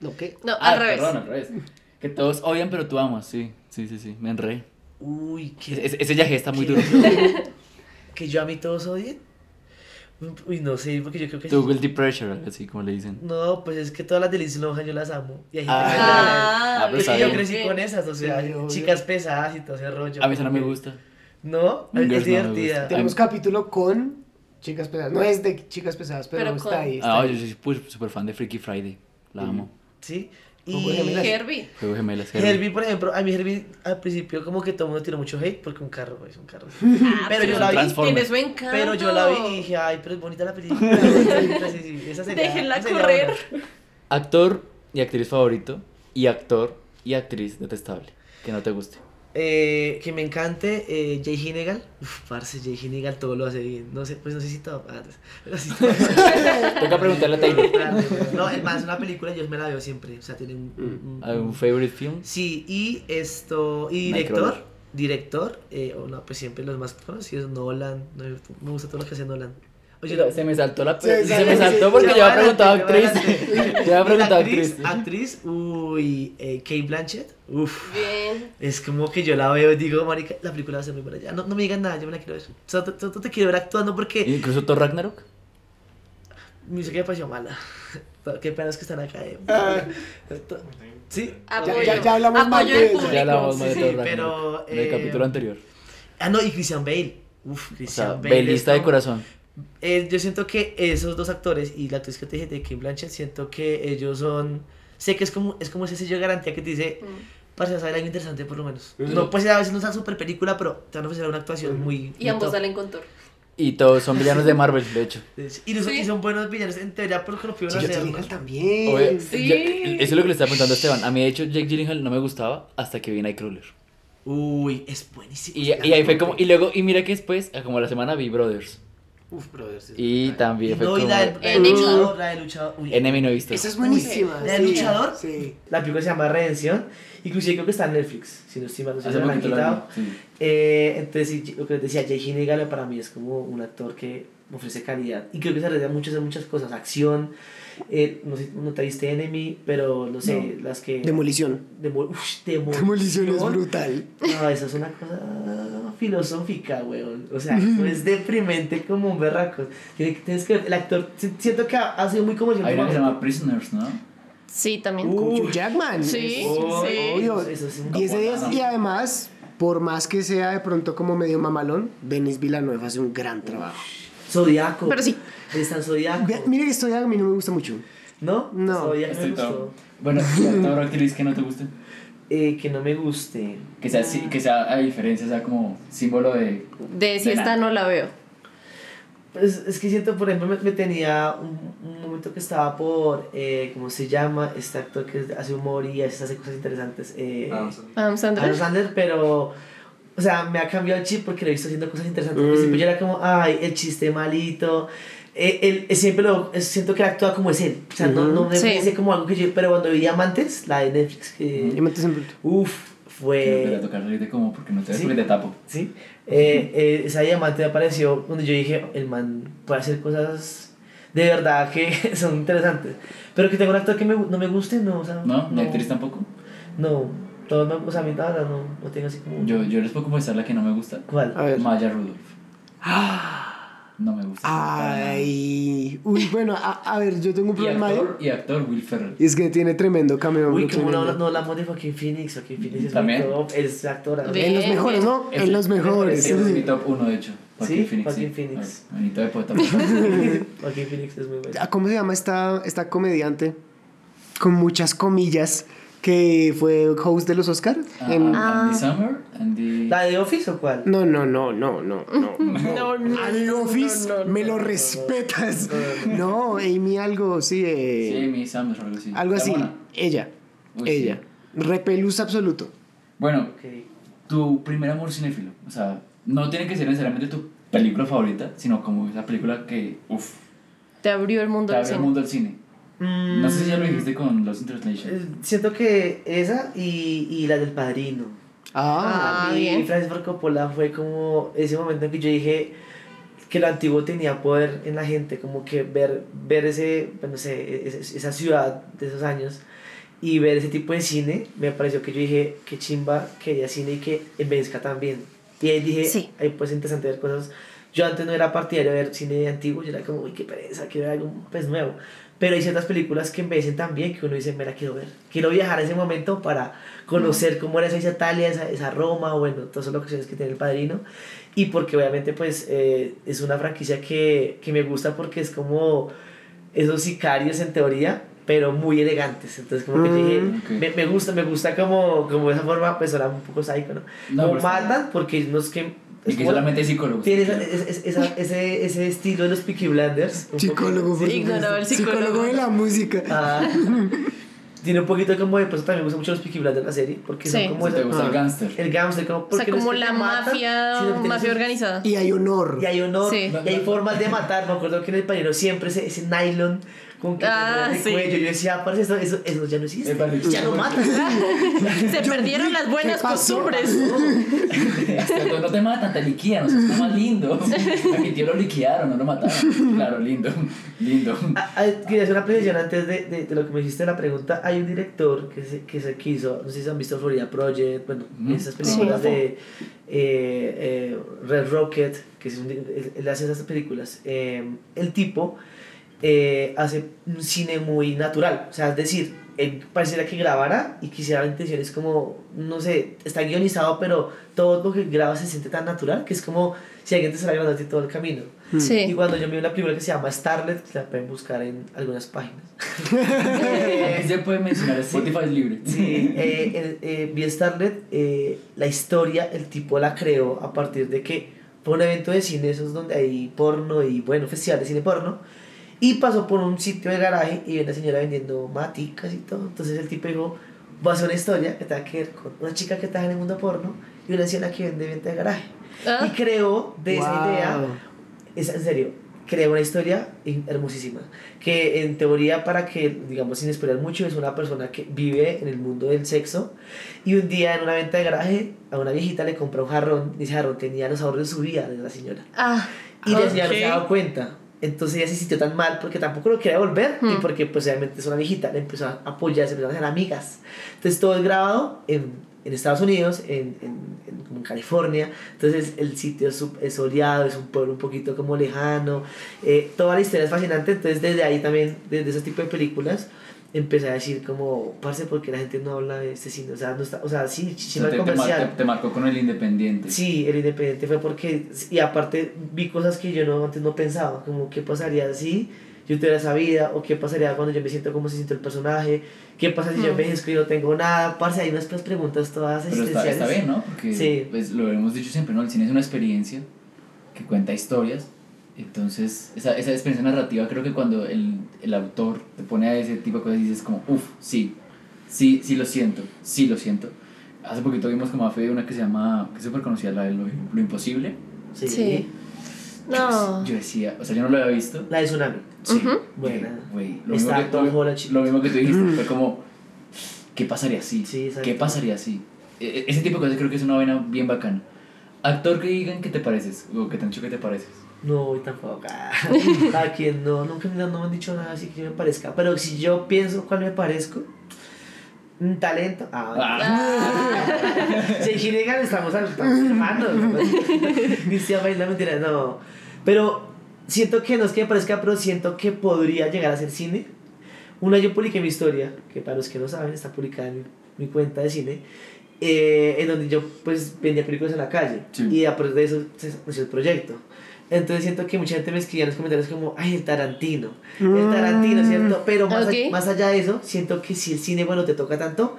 ¿No qué? No, Ah, al revés. Perdón, al revés. Que todos odian pero tú amas, sí. Sí, sí, sí, me enredé. Uy, que, ese- ese viaje está muy que duro. que yo a mí todos odien. Uy, no sé, porque yo creo que. Tu guilty pressure, así como le dicen. No, pues es que todas las de Lindsay Lohan yo las amo. Y hay gente Ah. que Ah, Ah, pero Es está que yo crecí bien. con esas, o sea, Sí, chicas pesadas y todo ese rollo. A mí eso no me gusta. ¿No? Mean Es no divertida. Tenemos capítulo con chicas pesadas. No es de chicas pesadas, pero, Pero está con- ahí. Está Ah, ahí. yo soy pues, súper fan de Freaky Friday. La amo. ¿Sí? Y gemelas. Herbie. Juego gemelas. Herbie. Herbie, por ejemplo, a mí Herbie al principio como que todo el mundo tiró mucho hate porque un carro, es un carro. Ah, Pero yo la vi. Tiene su encanto. Pero yo la vi y dije, ay, pero es bonita la película. sí, sí, esa sería, Déjenla esa sería correr. buena. Actor y actriz favorito. Y actor y actriz detestable. Que no te guste. Eh, que me encante eh, Jay Hinegal. Uf, parce, Jay Hinegal todo lo hace bien. No sé, pues no sé si todo. ah, todo. Toca preguntarle a Taylor. No, es más, una película yo me la veo siempre. O sea, tiene un. un- un- ¿Algún favorite film? Sí, y esto. Y director. Director. Eh, o no, pues siempre los más conocidos. Nolan. no, me gusta todo lo que hace Nolan. Oye, Oye, no, se me saltó la Se se, me me saltó porque Ya yo había preguntado actriz. Yo había preguntado actriz, actriz. actriz, uy, eh, Kate Blanchett, uff, Bien. es como que yo la veo y digo, marica, la película va a ser muy buena, ya, no, no me digan nada, yo me la quiero ver, solo, te- solo te quiero ver actuando porque Incluso Thor Ragnarok. mi música me pareció mala, qué pena es que están acá, eh. Ah. Sí. Apoyo. ya- ya hablamos Apoyo mal de-. Ya hablamos Sí, de sí, Thor pero, Ragnarok, en el eh, capítulo anterior. Ah, no, y Christian Bale. Uf, O Christian sea, Bale. belista de corazón. Eh, yo siento que esos dos actores y la actriz que te dije de Kim Blanchett, siento que ellos son. Sé que es como, es como ese sello de garantía que te dice, para saber algo interesante por lo menos. Mm. No puede ser a veces no es una super película, pero te van a ofrecer una actuación muy. Y ambos top. salen con Thor. Y todos son villanos de Marvel, de hecho. Y, son, Sí. y son buenos villanos en teoría porque lo pudieron Jake hacer. Gyllenhaal también. Oye, Sí. ya- eso es lo que le estaba preguntando a Esteban. A mí, de hecho, Jake Gyllenhaal no me gustaba hasta que vi Nightcrawler. Uy, es buenísimo. Y, y ahí fue como... Y luego, y mira que después, como la semana, vi Brothers. Uf, brothers. Y también fue no, y como... la del, la del Enemy. luchador, la del luchador. Uy, Enemy no he visto. Esa es buenísima. ¿La del sí, luchador? Sí. La película se llama Redención. Inclusive creo que está en Netflix. Si no estoy mal, no sé si la han quitado. sí. Eh, entonces, sí, lo que les decía, Jay Gyllenhaal para mí es como un actor que ofrece calidad. Y creo que se arriesga mucho a hacer muchas cosas. Acción, eh, no sé, no te viste Enemy, pero no sé, las que... Demolición. Demo- Ush, demolición. Demolición es brutal. No, eso es una cosa filosófica, weón. O sea, es deprimente como un berraco. Tienes que el actor, si- siento que ha, sido muy comercial. Hay una que se llama Prisoners, ¿no? Sí, también. Hugh Jackman. Sí, Oh, sí. Obvio. Eso es un 10 de 10. caponazo. Y además, por más que sea de pronto como medio mamalón, Denis Villeneuve hace un gran trabajo. Zodiaco. Pero sí. Está en Zodiaco. Ve- Mire que esto ya a mí no me gusta mucho. ¿No? No. Zodiaco me Estoy gustó. todo. Bueno, ¿y actor o actriz que no te guste? Eh, que no me guste. Que sea, sí- que sea a diferencia, sea como símbolo de... De si De esta nada. no la veo. Pues es que siento, por ejemplo, me, me tenía un, un momento que estaba por, eh, ¿cómo se llama? Este actor que es- hace humor y hace hace cosas interesantes. Eh, Adam Adam Sandler. Sandler, pero, o sea, me ha cambiado el chip porque lo he visto haciendo cosas interesantes. Al principio yo era como, ay, el chiste malito. Eh, él, él siempre lo, es- siento que él actúa como es él. O sea, no, Ujú. no me Sí. parece como algo que yo, pero cuando vi Amantes, la de Netflix, que, Diamantes en bruto. que fue... te tocar reírte como porque no te ves Sí. porque te tapo. ¿sí? Eh, eh, esa diamante me apareció donde yo dije, el man puede hacer cosas de verdad que son interesantes. Pero que tenga un actor que me, no me guste, no. O sea, ¿No? ¿Ni actriz tampoco? No, todos me, o sea, a mí nada, no, no tengo así como... Yo, yo les puedo confesar la que no me gusta. ¿Cuál? A ver. Maya Rudolph. No me gusta. Ay. Uy, bueno, a, a ver, yo tengo un Y problema ahí. actor, y actor Will Ferrell. Y es que tiene tremendo cameo. Uy, como no, no hablamos de Joaquín Phoenix, Joaquín Phoenix es ¿También? top, es actor. ¿no? En los mejores, ¿no? Ese- En los mejores. Es mi top 1, de hecho. Joaquin Sí, Phoenix. Joaquin sí. Phoenix. Ay, Manito de poeta. Joaquín Phoenix es muy bueno. ¿Cómo se llama esta, esta comediante? Con muchas comillas. Que fue host de los Oscars. Ah, en- Ah. Andy Summer, Andy... ¿La de Office o cuál? No, no, no, no, no, no. No, no. Al Office me lo respetas. No, Amy algo, sí. eh, Sí, Amy Summers o algo así. algo ¿Está así. Ella. Uy, ella. Repelús absoluto. Bueno, Ok. tu primer amor cinéfilo. O sea, no tiene que ser necesariamente tu película favorita, sino como esa película que, uff, Te abrió el mundo te abre el cine. mundo al cine. No sé si ya lo dijiste con Lost in Translation. Eh, Siento que esa y, y la del padrino. Ah, Ah, mí bien. Francis Ford Coppola fue como ese momento en que yo dije que lo antiguo tenía poder en la gente, como que ver, ver ese, pues, no sé, esa ciudad de esos años y ver ese tipo de cine, me pareció que yo dije que chimba quería cine y que envejezca también. Y ahí dije, Sí. ahí pues interesante ver cosas. Yo antes no era partidario de ver cine antiguo, yo era como, uy, qué pereza, quiero ver algo pues, nuevo. Pero hay ciertas películas que envejecen tan bien que uno dice, me la quiero ver. Quiero viajar a ese momento para conocer cómo era esa Italia, esa, esa Roma, bueno, todas las locaciones que tiene el padrino. Y porque obviamente pues eh, es una franquicia que, que me gusta porque es como esos sicarios en teoría, pero muy elegantes. Entonces como que dije, Mm, ok. me, me gusta, me gusta como, como esa forma, pues era un poco psycho, ¿no? No, Como está matan porque no es que... Y que solamente hay psicólogos. tiene esa- esa- esa- ese, ese estilo de los Peaky Blinders. un Psicólogo, por sí. Ignoraba el supuesto. psicólogo. de la música. Ah, tiene un poquito como de, pues también me gustan mucho los Peaky Blinders la serie, porque Sí. son como te esa- gusta el Ah. gangster. el gangster, como, O sea, no como la te matan, mafia, mafia organizada. Y hay honor. Y hay honor, Sí. y hay formas de matar. Me acuerdo que en el padrino siempre ese, ese nylon con que Ah, sí. cuello. Yo decía, parce, eso, eso, eso ya no existe. Ya no matan. Se perdieron las buenas costumbres. Hasta no te matan, te liquidan, o sea, está más lindo. A mi tío lo liquidaron, no lo mataron. Claro, lindo, lindo. Ah, ah, Quería hacer una precisión antes de, de, de lo que me hiciste la pregunta. Hay un director que se, que se quiso, no sé si han visto Florida Project, bueno, Ujú. esas películas Sí. de eh, eh, Red Rocket, que es un, él, él hace esas películas. Eh, el tipo eh, hace un cine muy natural, o sea, es decir, él pareciera que grabara y quisiera la intención es como, no sé, está guionizado, pero todo lo que graba se siente tan natural que es como si alguien te estuviera grabando todo el camino. Y Sí. cuando yo vi una película que se llama Starlet, que la pueden buscar en algunas páginas. Se puede mencionar, Spotify es libre. Sí, eh, eh, eh, vi Starlet, eh, la historia, el tipo la creó a partir de que fue un evento de cine, esos donde hay porno y bueno, festival de cine porno, y pasó por un sitio de garaje y vi una señora vendiendo maticas y todo. Entonces el tipo dijo, voy a hacer una historia que tenga que ver con una chica que está en el mundo porno y una anciana que vende venta de garaje. Ah. Y creó de esa Wow. idea es en serio, crea una historia in- hermosísima. Que en teoría, para que, digamos, sin esperar mucho, es una persona que vive en el mundo del sexo. Y un día en una venta de garaje, a una viejita le compra un jarrón. Y ese jarrón tenía los ahorros de su vida de la señora. Ah, Y la señora no se Ok. daba cuenta. Entonces ella se sintió tan mal porque tampoco lo quería devolver. Y Hmm. porque, pues, obviamente es una viejita. Le empezó a apoyar, se empezaron a hacer amigas. Entonces todo es grabado en, en Estados Unidos, en, en, en, California. Entonces el sitio es, es soleado, es un pueblo un poquito como lejano. Eh, toda la historia es fascinante. Entonces desde ahí también, desde ese tipo de películas, empecé a decir como, parce, porque la gente no habla de este cine. O sea, no está, o sea sí, O sí, sea, te, te mar- comercial. te- te marcó con el independiente. Sí, el independiente fue porque, y aparte vi cosas que yo no, antes no pensaba, como qué pasaría si yo tuviera esa vida, o qué pasaría cuando yo me siento como se siente el personaje, qué pasa si yo Mm. envejezco y no tengo nada, parce, hay unas preguntas todas Pero está, existenciales. está bien, ¿no? Porque Sí. pues, lo hemos dicho siempre, ¿no? El cine es una experiencia que cuenta historias. Entonces, esa, esa experiencia narrativa, creo que cuando el, el autor te pone a ese tipo de cosas, dices como, uff, sí, sí, sí lo siento, sí lo siento. Hace poquito vimos como a Fede una que se llama, que es súper conocida, la de lo, lo imposible. Sí. Sí. no. Yo decía, o sea, yo no lo había visto. La de Tsunami. Sí, Ujú. Buena. Güey, lo, mismo que, lo, lo mismo que tú dijiste, fue como, ¿qué pasaría si? Sí, exacto. ¿Qué pasaría si? E- e- Ese tipo de cosas creo que es una vaina bien bacana. Actor que digan que te pareces, o que te han dicho que te pareces. No, voy tampoco. A quien no, nunca me, no me han dicho nada así que yo me parezca. Pero si yo pienso cuál me parezco, un talento. Ah, Ah. Si en Ginegan estamos al- estamos hermanos. Cristian no mentira, no. Pero siento que no es que me parezca, pero siento que podría llegar a ser cine. Una yo publiqué mi historia, que para los que no saben está publicada en mi, mi cuenta de cine, eh, en donde yo pues vendía películas en la calle. Sí. Y a partir de eso se nació el proyecto. Entonces siento que mucha gente me escribía en los comentarios como, ay, el Tarantino, el Tarantino, ¿cierto? Pero más, Ok. a- más allá de eso, siento que si el cine, bueno, te toca tanto,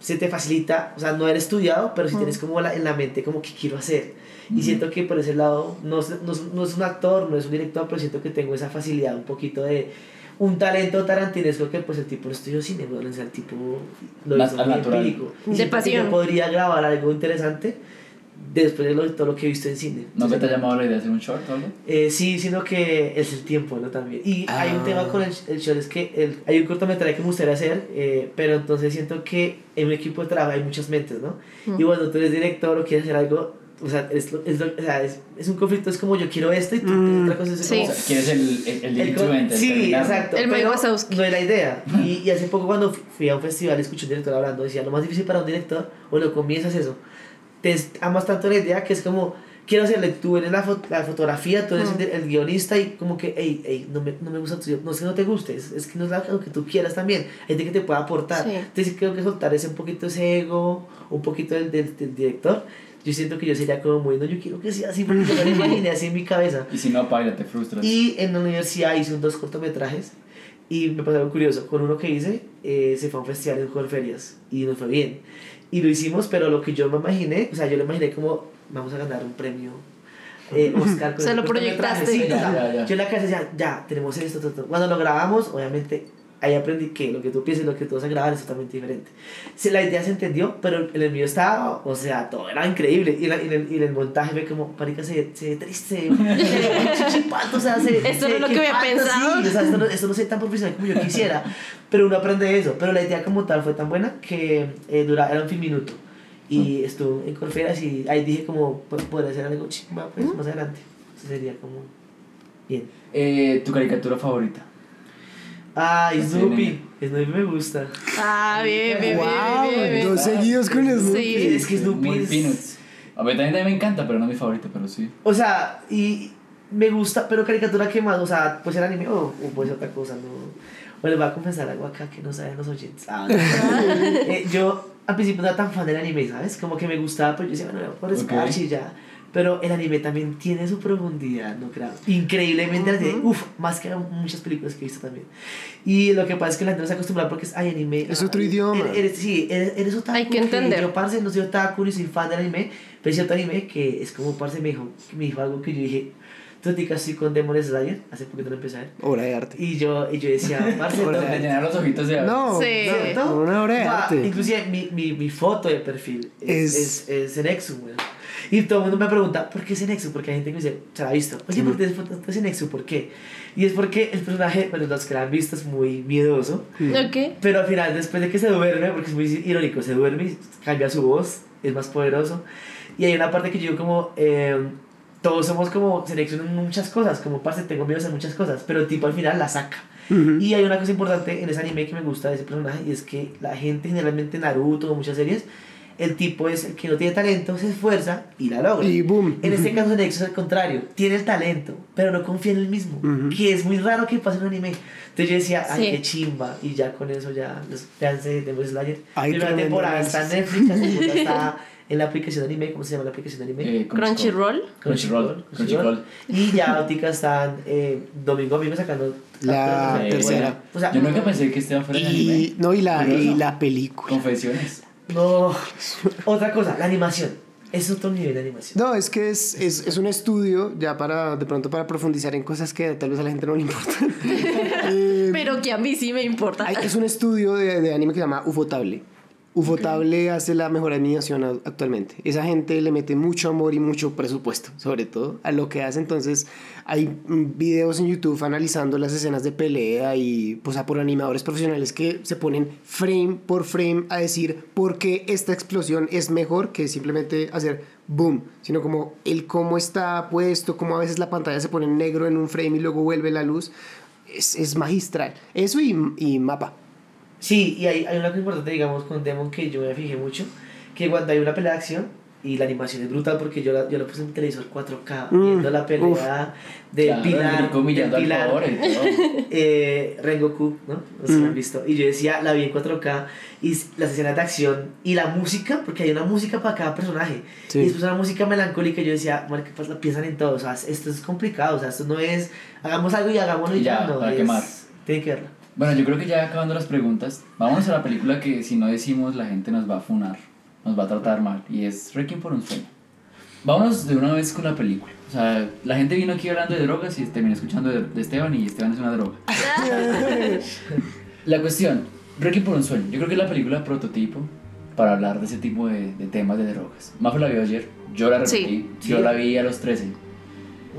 se te facilita, o sea, no eres estudiado, pero si Mm. tienes como la, en la mente como que quiero hacer. Y siento que por ese lado, no, es- no, es- no es un actor, no es un director, pero siento que tengo esa facilidad, un poquito de un talento tarantinesco que pues el tipo estudió cine, bueno, o sea, el tipo lo Más hizo muy empírico. De pasión. yo podría grabar algo interesante después de lo- todo lo que he visto en cine. ¿No que te ha Entonces, llamado la idea de hacer un short o algo? eh, sí, sino que es el tiempo, ¿no? También. Y hay un Ah. tema con el, el short, es que el, hay un cortometraje que me gustaría hacer, eh, pero entonces siento que en un equipo de trabajo hay muchas mentes, ¿no? Y cuando tú eres director o quieres hacer algo, o sea, es, lo- es, lo- o sea, es, es un conflicto, es como yo quiero esto y tú Mm. otra cosa es Sí. O como... sea, ¿quieres el, el, el el direct co- to end, el sí, exacto. El pero. No es la idea. Y, y hace poco cuando fu- fui a un festival escuché un director hablando, decía, lo más difícil para un director, o lo comienzas eso, te amas tanto la idea que es como, quiero hacerle, tú eres la, fo- la fotografía, tú eres Mm. el, el guionista y como que, hey, hey, no me, no me gusta tu, no es que no te guste, es, es que no es lo que tú quieras también, hay gente que te pueda aportar. Sí. Entonces creo que soltar ese un poquito ese ego, un poquito del, del, del director, yo siento que yo sería como muy, no, yo quiero que sea así, porque yo me lo imaginé así en mi cabeza. Y si no, paila, te frustras. Y en la universidad hice un dos cortometrajes y me pasó algo curioso. Con uno que hice, eh, se fue a un festival en Corferias y nos fue bien. Y lo hicimos, pero lo que yo me imaginé, o sea, yo lo imaginé como vamos a ganar un premio eh, Oscar. con Se lo proyectaste. Sí, Ya, ya, ya. Yo en la casa decía, ya, tenemos esto, esto, esto. Cuando lo grabamos, obviamente, ahí aprendí que lo que tú piensas y lo que tú vas a grabar es totalmente diferente. Sí, la idea se entendió, pero en el mío estaba, o sea, todo era increíble. Y, la- y en, el, y en el montaje ve como, marica, se, se ve triste, se ve chichipato, o sea, se Esto se no es lo que había pensado. sí, o sea, esto no, esto no es tan profesional como yo quisiera, pero uno aprende eso. Pero la idea como tal fue tan buena que eh, dura, era un fin minuto. Y estuve en Corferas y ahí dije como, pues, podría hacer algo chimba, pues, más adelante. Eso sería como, bien. Eh, ¿Tu caricatura favorita? Ah, Sí, Snoopy. Snoopy me gusta. Ah, bien, bien, Wow, bien, bien, bien. dos seguidos con Snoopy. Sí. Es que Snoopy Muy es- Peanuts. A mí también, también me encanta, pero no es mi favorita, pero sí. O sea, y me gusta, pero caricatura que más, o sea, puede ser anime o, o puede ser otra cosa, ¿no? Bueno, les voy a confesar algo acá que no saben los oyentes. Ah, no. Eh, yo al principio no era tan fan del anime, ¿sabes? Como que me gustaba, pero yo decía, bueno, por esparche y ya. Pero el anime también tiene su profundidad, ¿no creo? Increíblemente, Ujú. uff, más que muchas películas que he visto también. Y lo que pasa es que la gente no se acostumbra porque es, ay, anime. Es ay, otro idioma. Eres, eres- sí, eres, eres otaku. Hay que entender. Yo, parce, no soy otaku ni soy fan del anime, pero hay cierto anime que es como, parce, me dijo, me dijo algo que yo dije, tú te así con Demon Slayer, hace poquito lo empecé a ver. Obra de arte. Y yo, y yo decía, parce, no, de llenar los ojitos de No, Sí. no, ¿Cierto? una obra de Va, arte. Inclusive mi, mi, mi foto de perfil es, Es- es, es Zenexu, güey. Y todo el mundo me pregunta, ¿por qué Zenexu? Porque hay gente que me dice, se la ha visto. Oye, Sí. ¿por qué es Zenexu? ¿Por qué? Y es porque el personaje, bueno, los que la han visto es muy miedoso. Ok. Pero al final, después de que se duerme, porque es muy irónico, se duerme y cambia su voz, es más poderoso. Y hay una parte que yo como, eh, todos somos como selección en muchas cosas, como parce, tengo miedo en muchas cosas, pero el tipo al final la saca. Ujú. Y hay una cosa importante en ese anime que me gusta de ese personaje y es que la gente generalmente Naruto o muchas series, el tipo es el que no tiene talento, se esfuerza y la logra. Y boom. En este caso Nexus es al contrario, tiene el talento, pero no confía en él mismo, Ujú. que es muy raro que pase en un anime. Entonces yo decía, ay, Sí. qué chimba, y ya con eso ya, los véanse de Slayer. Ay, Primera temporada está en. Netflix, la segunda está en la aplicación de anime, ¿cómo se llama la aplicación de anime? Eh, Crunchyroll. Crunchyroll. Crunchyroll. Y ya ahorita están eh, domingo a domingo sacando La de- tercera. O sea, Yo nunca pensé que Esteban fuera de Y, anime. no, y la, y la película. Confesiones. No. Otra cosa, la animación. Es otro nivel de animación. No, es que es, es, es un estudio, ya para, de pronto para profundizar en cosas que tal vez a la gente no le importan. Eh, Pero que a mí sí me importa. hay- es un estudio de, de anime que se llama Ufotable. Ufotable hace la mejor animación actualmente. Esa gente le mete mucho amor y mucho presupuesto, sobre todo, a lo que hace. Entonces, hay mm, videos en YouTube analizando las escenas de pelea y, pues, a por animadores profesionales que se ponen frame por frame a decir por qué esta explosión es mejor que simplemente hacer boom, sino como el cómo está puesto, cómo a veces la pantalla se pone en negro en un frame y luego vuelve la luz. Es, es magistral. Eso y, y mapa. Sí, y hay, hay una cosa importante, digamos, con Demon que yo me fijé mucho, que cuando hay una pelea de acción, y la animación es brutal porque yo la, yo la puse en televisor 4K, Mm, viendo la pelea de Claro, Pilar, al Pilar, y todo. eh, Rengoku, ¿no? No sé si lo han Mm. visto. Y yo decía, la vi en 4K, y las escenas de acción, y la música, porque hay una música para cada personaje. Sí. Y después una música melancólica, y yo decía, marica, pues la piensan en todo, o sea, esto es complicado, o sea, esto no es, hagamos algo y hagámoslo y ya, no, para es- quemar. Tienen que verla. Bueno, yo creo que ya acabando las preguntas, vámonos a la película que si no decimos la gente nos va a funar, nos va a tratar mal, y es Requiem por un sueño. Vámonos de una vez con la película. O sea, la gente vino aquí hablando de drogas y terminó escuchando de, de Esteban y Esteban es una droga. la cuestión, Requiem por un sueño. Yo creo que es la película prototipo para hablar de ese tipo de, de temas de drogas. Mafe la vio ayer, yo la repetí, Sí. yo Sí. la vi a los 13.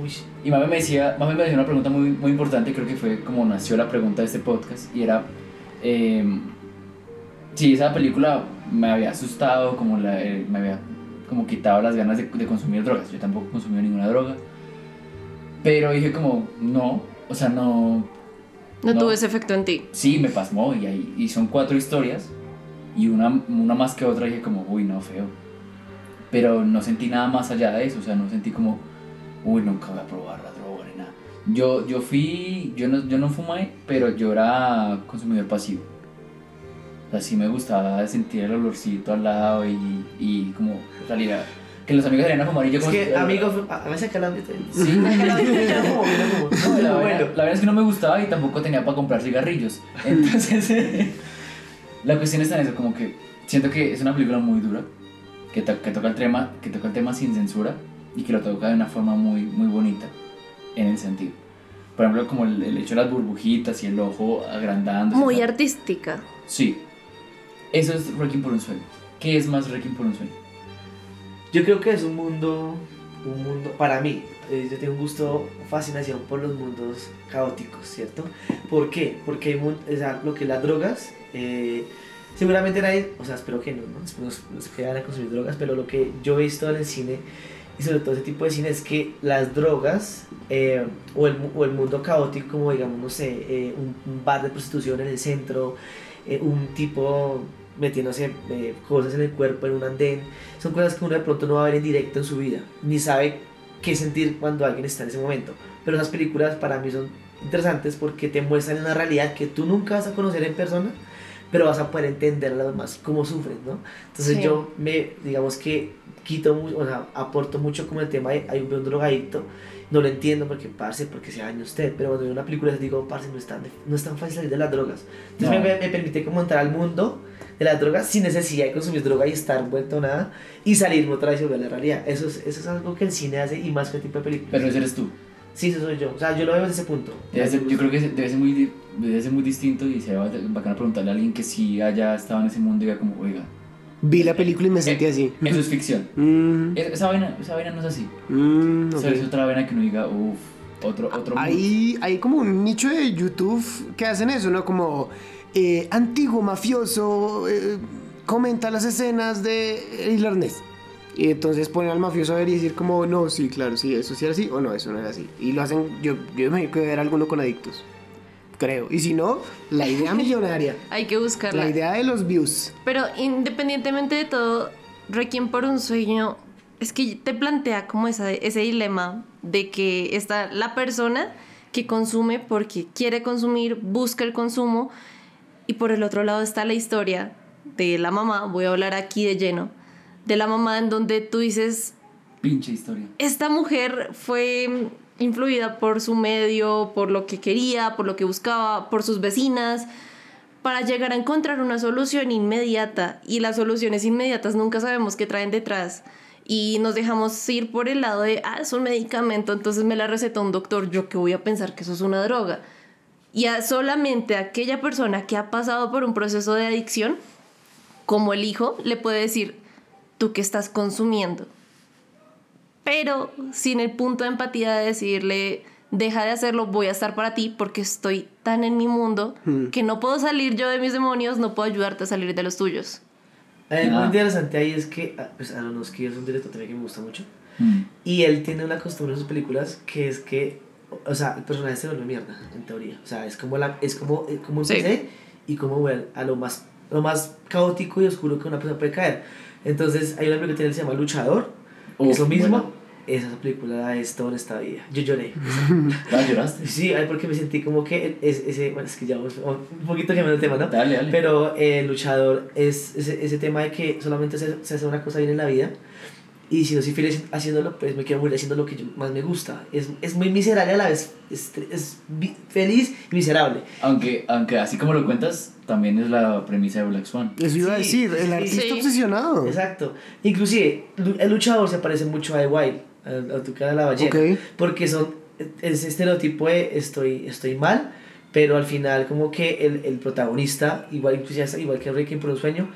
Uy, Y Mame me decía, Mame me decía una pregunta muy, muy importante, creo que fue como nació la pregunta de este podcast, y era eh, si esa película me había asustado, como la, eh, me había como quitado las ganas de, de consumir drogas. Yo tampoco consumí ninguna droga. Pero dije como, no, o sea, no... No, No. tuvo ese efecto en ti. Sí, me pasmó y, ahí- y son cuatro historias y una, una más que otra dije como, uy, no, feo. Pero no sentí nada más allá de eso, o sea, no sentí como, uy, nunca voy a probar la droga ni nada. Yo, yo fui, yo no, yo no fumé, pero yo era consumidor pasivo. O sea, sí me gustaba sentir el olorcito al lado y, y como, en realidad, que los amigos salían a fumar y yo Es como... que, amigo, a a veces acá la Sí. No, la, bueno. la verdad es que no me gustaba y tampoco tenía para comprar cigarrillos. Entonces, la cuestión está en eso, como que siento que es una película muy dura, que, to- que, toca, el tema, que toca el tema sin censura y que lo toca de una forma muy, muy bonita en el sentido. Por ejemplo, como el, el hecho de las burbujitas y el ojo agrandando. Muy artística. Sí. Eso es Requiem por un sueño. ¿Qué es más Requiem por un sueño? Yo creo que es un mundo, un mundo, para mí, eh, yo tengo un gusto, fascinación por los mundos caóticos, ¿cierto? ¿Por qué? Porque hay o sea, lo que las drogas, eh, seguramente nadie, o sea, espero que no, ¿no? Espero Los, los que vayan a consumir drogas, pero lo que yo he visto en el cine, y sobre todo ese tipo de cine, es que las drogas, eh, o, el, o el mundo caótico, como digamos, no sé, eh, un, un bar de prostitución en el centro, eh, un tipo metiéndose eh, cosas en el cuerpo en un andén, son cosas que uno de pronto no va a ver en directo en su vida, ni sabe qué sentir cuando alguien está en ese momento. Pero esas películas para mí son interesantes porque te muestran una realidad que tú nunca vas a conocer en persona, pero vas a poder entender a los demás cómo sufren, ¿no? Entonces Sí. yo me, digamos que quito, o sea, aporto mucho como el tema de hay un, un drogadicto, no lo entiendo porque, parce, porque se daña usted, pero cuando veo una película les digo, parce, no es tan, no es tan fácil salir de las drogas. Entonces No. me, me permite como entrar al mundo de las drogas sin necesidad de consumir droga y estar vuelto nada y salirme otra vez y volver a la realidad. Eso es, eso es algo que el cine hace y más que el tipo de películas. Pero ese eres tú. Sí, eso soy yo. O sea, yo lo veo desde ese punto. Debe ser- yo creo que debe ser, muy, debe ser muy distinto y sería bacano preguntarle a alguien que sí haya estado en ese mundo y diga como, oiga, Vi la película y me sentí eh, así. Eso es ficción. Mm, Es- Esa vaina, esa vaina no es así. mm, ok. Esa es otra vaina que uno diga, uff, otro, otro mundo. Hay, hay como un nicho de YouTube que hacen eso, ¿no? Como eh, antiguo mafioso eh, comenta las escenas de El Arnés. Y entonces ponen al mafioso a ver y decir como, no, sí, claro, sí, eso sí era así o no, eso no era así. Y lo hacen, yo, yo imagino que ver alguno con adictos. Creo. Y si no, la idea millonaria. Hay que buscarla. la idea de los views. Pero independientemente de todo, Requiem por un sueño es que te plantea como esa, ese dilema de que está la persona que consume porque quiere consumir, busca el consumo, y por el otro lado está la historia de la mamá, voy a hablar aquí de lleno, de la mamá en donde tú dices, Pinche historia. esta mujer fue influida por su medio, por lo que quería, por lo que buscaba, por sus vecinas, para llegar a encontrar una solución inmediata. Y las soluciones inmediatas nunca sabemos qué traen detrás. Y nos dejamos ir por el lado de, ah, es un medicamento, entonces me la receta un doctor, yo que voy a pensar que eso es una droga. Y a solamente aquella persona que ha pasado por un proceso de adicción, como el hijo, le puede decir, tú que estás consumiendo pero sin el punto de empatía de decirle, deja de hacerlo, voy a estar para ti porque estoy tan en mi mundo que no puedo salir yo de mis demonios, no puedo ayudarte a salir de los tuyos. Algo Ah. muy interesante ahí es que, ah, pues Aronofsky es un director también que me gusta mucho. Mm. Y él tiene una costumbre en sus películas que es que, o sea, el personaje se vuelve mierda, en teoría. O sea, es como, la, es como, eh, como Sí. empecé y como vuelve a lo más, lo más caótico y oscuro que una persona puede caer. Entonces, hay una película que tiene- se llama Luchador, Uf, es lo mismo. buena. Esa película es toda esta vida. Yo lloré. Ah, lloraste. Sí, porque me sentí como que es, ese, bueno, es que ya vamos un poquito cambiando el tema, ¿no? Dale, dale. Pero eh, luchador es ese, ese tema de que solamente se, se hace una cosa bien en la vida y si no soy feliz haciéndolo, pues me quiero morir haciendo lo que yo- más me gusta. Es, es muy miserable a la vez, es, es feliz y miserable. Aunque, aunque así como lo cuentas, también es la premisa de Black Swan. Eso iba a Sí, decir, el sí. artista Sí. obsesionado. Exacto. Inclusive, lu- el luchador se parece mucho a The Wild, a, a tu cara de la ballena. Ok. Porque son, es estereotipo de estoy, estoy mal, pero al final como que el, el protagonista, igual, inclusive igual que Requiem por un sueño,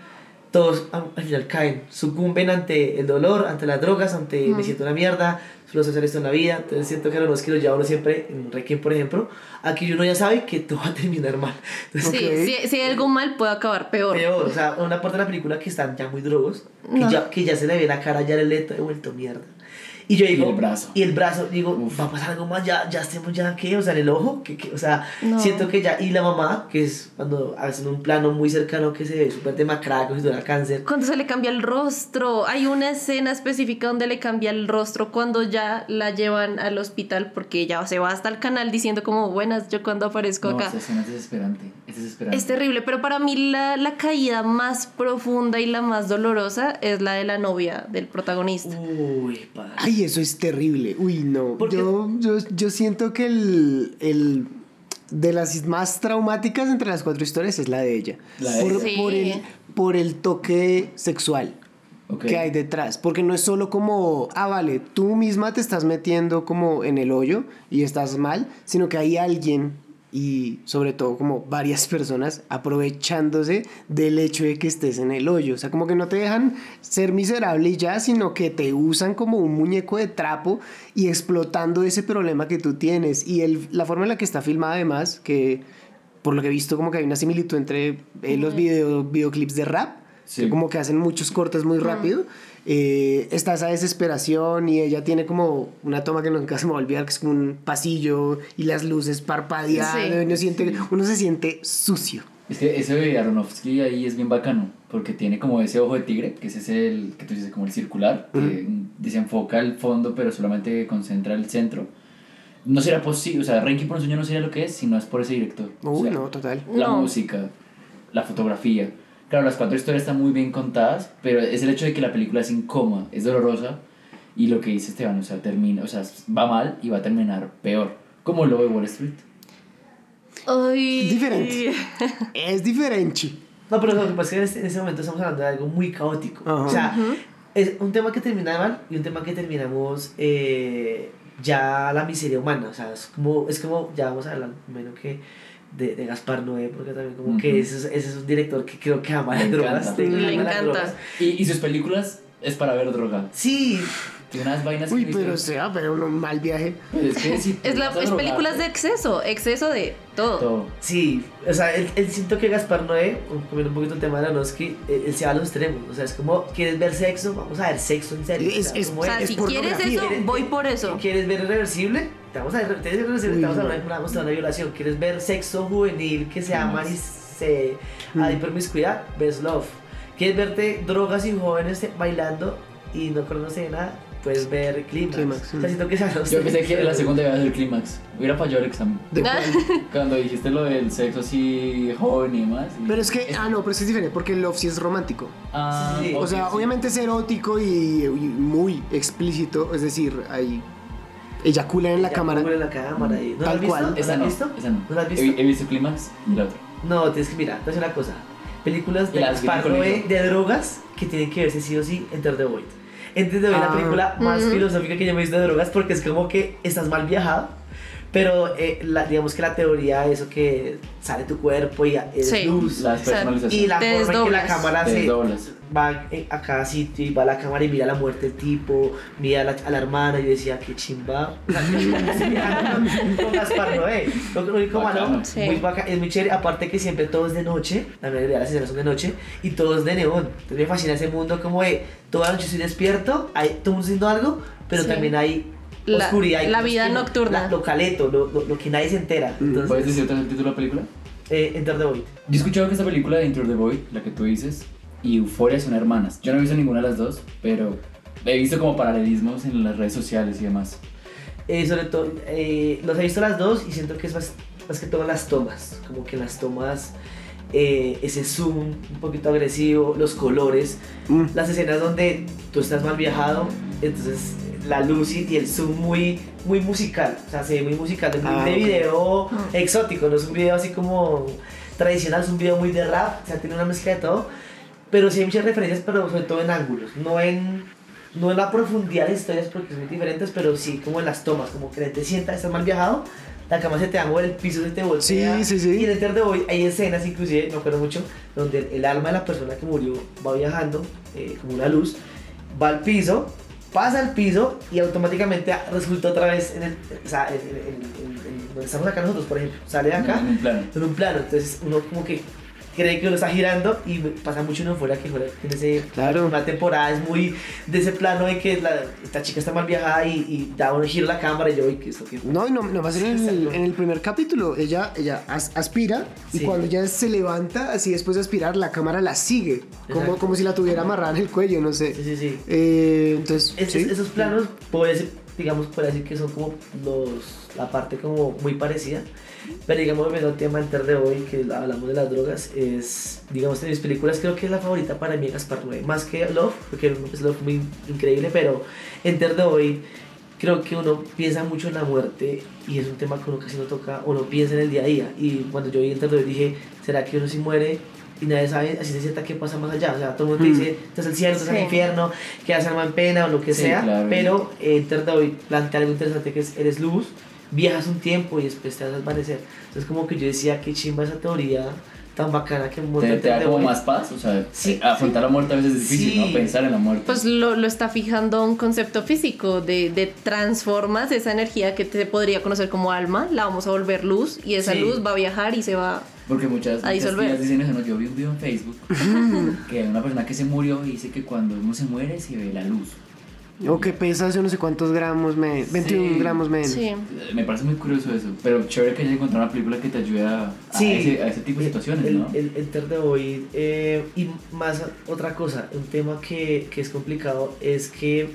todos al al final caen, sucumben ante el dolor, ante las drogas, ante me Ujú. siento una mierda, solo sé hacer esto en la vida, entonces siento que Aronofsky lo lleva a uno siempre, en Requiem por ejemplo, aquí uno ya sabe que todo va a terminar mal. Entonces, Sí, si, si hay algo mal puede acabar peor. Peor, o sea, una parte de la película que están ya muy drogos, que, No. ya, que ya se le ve la cara, ya le he vuelto mierda. Y yo digo, el brazo. y el brazo, digo, Uf. va a pasar algo más, ya, ya estemos ya, ¿qué? O sea, en el ojo, que, o sea, No. siento que ya, y la mamá, que es cuando hacen un plano muy cercano que se ve súper demacrada, si tuviera cáncer. Cuando se le cambia el rostro, hay una escena específica donde le cambia el rostro cuando ya la llevan al hospital porque ella se va hasta el canal diciendo como buenas, yo cuando aparezco No, acá. esa escena es desesperante. Es desesperante. Es terrible, pero para mí la, la caída más profunda y la más dolorosa es la de la novia del protagonista. Uy, padre. Ay, eso es terrible. Uy, no. Yo, yo, yo siento que el, el de las más traumáticas entre las cuatro historias es la de ella. La de por, ella. Sí. por el, por el toque sexual que hay detrás. Porque no es solo como, ah, vale, tú misma te estás metiendo como en el hoyo y estás mal, sino que hay alguien y sobre todo como varias personas aprovechándose del hecho de que estés en el hoyo. O sea, como que no te dejan ser miserable y ya, sino que te usan como un muñeco de trapo y explotando ese problema que tú tienes. Y el, la forma en la que está filmada además, que por lo que he visto como que hay una similitud entre eh, los video, videoclips de rap, Sí. que como que hacen muchos cortes muy rápido. Eh, está esa desesperación y ella tiene como una toma que nunca se me va a olvidar, que es como un pasillo y las luces parpadeando. Sí. Uno, siente, uno se siente sucio. Es que ese de Aronofsky ahí es bien bacano, porque tiene como ese ojo de tigre, que ese es el que tú dices como el circular, que desenfoca el fondo pero solamente concentra el centro. no sería posible, o sea, Reiki por un sueño no sería lo que es si no es por ese director. O Uy, sea, no, total. La No. música, la fotografía. Claro, las cuatro historias están muy bien contadas, pero es el hecho de que la película es incómoda, es dolorosa, y lo que dice Esteban, o sea, termina, o sea, va mal y va a terminar peor, como lo de Wall Street. Ay. Diferente. Es diferente. No, pero lo que pasa es que en este, en este momento estamos hablando de algo muy caótico. Ajá. O sea, es un tema que termina mal y un tema que terminamos eh, ya la miseria humana. O sea, es como, es como ya vamos a hablar menos que de, de Gaspar Noé, porque también como que Ujú. ese, es- ese es un director que creo que ama Me las drogas. las encanta. drogas. Y, y sus películas es para ver droga. Sí, Tiene unas vainas Uy, que pero sea, pero un mal viaje. pues es que si Es, la, es películas de exceso, exceso de todo. todo. sí. O sea, él, él siento que Gaspar Noé, comiendo un poquito el tema de Aronofsky, él, él se va a los extremos. O sea, es como, ¿quieres ver sexo? Vamos a ver sexo en serio. Es- o sea, es- O sea, Es si quieres eso, ¿Quieres- voy por eso. ¿Quieres ver irreversible? Te vamos a ver, te te vamos a ver una, mostrar una violación. ¿Quieres ver sexo juvenil que se ¿Qué aman y se Mm. hay promiscuidad? Ves love. ¿Quieres verte drogas y jóvenes bailando y no conocerse de nada? Puedes ver Clímax. O sea, mm. siento que se Yo pensé que la segunda iba a ser clímax. Hubiera fallado el examen. Cuando dijiste lo del sexo así joven y demás. y- Pero es que, ah, no, pero es que es diferente porque el Love sí es romántico. Ah, Sí. O sea, sí. obviamente es erótico y, y muy explícito, es decir, hay eyaculan en la cámara. en la cámara. y- ¿No la Tal has visto? cual. ¿No Esa la has no, visto? esa no. ¿No la has visto? He, he visto clímax y la otra. No, tienes que mirar, te voy a decir una cosa. Películas de de drogas que tienen que verse sí o sí Enter the Void. Enter the Void es la Ah. película más Ujú. filosófica que yo me he visto de drogas porque es como que estás mal viajado, pero eh, la- digamos que la teoría eso que sale tu cuerpo y es Sí. luz. La. Y la Te forma en que la cámara Te se desdoblas. va eh, a cada sitio y va a la cámara y mira la muerte del tipo, mira a la, a la hermana y decía, qué chimba. Con- Gaspar Noé. Lo único malo, muy es muy chévere, aparte que siempre todo es de noche, la mayoría de las escenas son de noche, y todo es de neón. Entonces me fascina ese mundo como de, toda la noche estoy despierto, hay todo el mundo haciendo algo, pero Sí. también hay La- oscuridad. y la vida nocturna. la- lo caleto, lo, lo, lo que nadie se entera. Mm. Entonces, ¿Puedes decir otra vez el título de la película? eh, Enter the Void. Yo he escuchado que esta película de Enter the Void, la que tú dices, y Euphoria son hermanas. Yo no he visto ninguna de las dos, pero he visto como paralelismos en las redes sociales y demás. Eh, sobre todo, eh, los he visto las dos y siento que es más, más que todo las tomas. Como que las tomas, eh, ese zoom un poquito agresivo, los colores, Mm. las escenas donde tú estás mal viajado, entonces la luz y el zoom muy, muy musical. O sea, se ve muy musical, es muy Ah, de ok. video Mm. exótico, no es un video así como tradicional, es un video muy de rap, o sea, tiene una mezcla de todo. Pero sí hay muchas referencias, pero sobre todo en ángulos, no en, no en la profundidad de historias porque son muy diferentes, pero sí como en las tomas, como que te sientas, estás mal viajado, la cama se te da el piso se te voltea. Sí, sí, sí. Y en Enter the Void hay escenas, inclusive, me acuerdo mucho, donde el, el alma de la persona que murió va viajando eh, como una luz, va al piso, pasa al piso y automáticamente resulta otra vez en el, o sea, en, en- en- donde estamos acá nosotros, por ejemplo, sale de acá En un plano. en un plano, entonces uno como que cree que lo está girando y pasa mucho uno fuera que fuera en ese Claro. una temporada es muy de ese plano de que la, esta chica está mal viajada y, y da un giro la cámara y yo y que esto que No, no, no más en el, en el primer capítulo, ella, ella as- aspira y Sí. cuando ella se levanta, así después de aspirar, la cámara la sigue, como, Exacto. como si la tuviera amarrada en el cuello, no sé. sí sí sí Eh, entonces, Es- sí. es- esos planos puede ser, digamos puede decir que son como los la parte como muy parecida. Pero digamos volviendo al tema Enter de hoy que hablamos de las drogas es digamos de mis películas creo que es la favorita para mí Gaspar Noé. Más que Love porque es Love muy increíble pero Enter de hoy creo que uno piensa mucho en la muerte y es un tema que uno casi no toca o no piensa en el día a día. Y cuando yo vi Enter the Void dije ¿será que uno si muere? Y nadie sabe así se sienta qué pasa más allá o sea todo el mundo te Mm. dice estás al cielo estás al Sí. infierno quedas alma en pena o lo que Sí, sea claro. pero eh, Void plantea algo interesante que es eres luz viajas un tiempo y después te vas a desvanecer entonces como que yo decía qué chimba esa teoría tan bacana que Te, te da como más paz, o sea, Sí, afrontar la muerte a veces es difícil, Sí. ¿no? Pensar en la muerte. Pues lo, lo está fijando a un concepto físico de, de transformas esa energía que te podría conocer como alma, la vamos a volver luz y esa Sí. luz va a viajar y se va... Porque muchas, A muchas disolver. tías dicen eso, ¿no? Yo vi un video en Facebook que hay una persona que se murió y dice que cuando uno se muere se ve la luz. O que pesa yo no sé cuántos gramos, me, 21 Sí. gramos menos. Sí. Me parece muy curioso eso, pero chévere que hayas encontrado una película que te ayude a, a ese, a ese tipo de situaciones, el, ¿no? el, el Enter the Void, eh, y más otra cosa, un tema que, que es complicado es que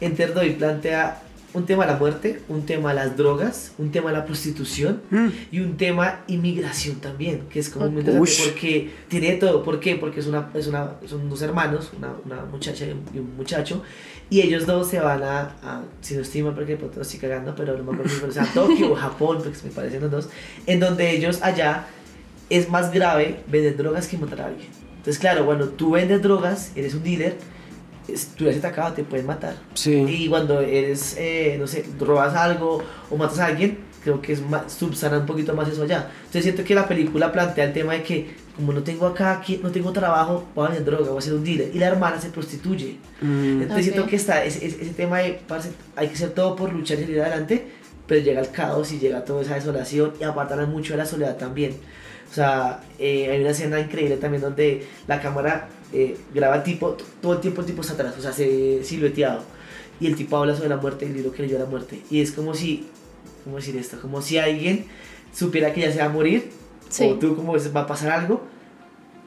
Enter the Void plantea un tema la muerte, un tema las drogas, un tema la prostitución Mm. y un tema inmigración también, que es como muy interesante porque tiene todo. ¿Por qué? Porque es una, es una, son dos hermanos, una, una muchacha y un, muchacho, y ellos dos se van a, a si no estoy mal porque pronto estoy cagando, pero no me acuerdo si sea, Tokio o Japón, porque me parecen los dos, en donde ellos allá es más grave vender drogas que matar a alguien. Entonces, claro, cuando tú vendes drogas, eres un dealer, tú eres atacado, te pueden matar. Sí. Y cuando eres, eh, no sé, robas algo o matas a alguien, creo que es más, subsana un poquito más eso allá. Entonces siento que la película plantea el tema de que como no tengo acá, aquí, no tengo trabajo, voy a vender droga, voy a ser un dealer. Y la hermana se prostituye. Mm. Entonces siento Ok. que está ese, ese, ese tema de, parce, hay que hacer todo por luchar y salir adelante, pero llega el caos y llega toda esa desolación y apartan mucho de la soledad también. O sea, eh, hay una escena increíble también donde la cámara eh, graba tipo, todo el tiempo el tipo está atrás, o sea, se silueteado. Y el tipo habla sobre la muerte, el libro que leyó la muerte. Y es como si, ¿cómo decir esto? Como si alguien supiera que ya se va a morir, Sí. o tú como dices, va a pasar algo.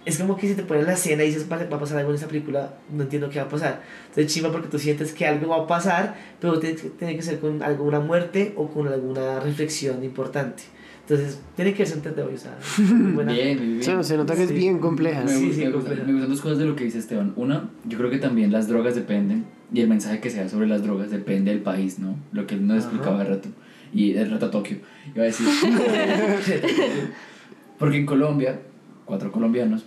Es como que si te ponen la escena y dices, vale, va a pasar algo en esta película, no entiendo qué va a pasar. Entonces chimba porque tú sientes que algo va a pasar, pero tiene que ser con alguna muerte o con alguna reflexión importante. Entonces, tiene que ser entendido, o sea, muy buena. Bien, muy bien. Se, se nota que es Sí. bien compleja. Me, Sí, gusta- sí, me gusta- me gustan dos cosas de lo que dice Esteban. Una, yo creo que también las drogas dependen, y el mensaje que se da sobre las drogas depende del país, ¿no? Lo que él nos Ajá. explicaba de rato. Y el rato a Tokio. Iba a decir. Porque en Colombia, cuatro colombianos,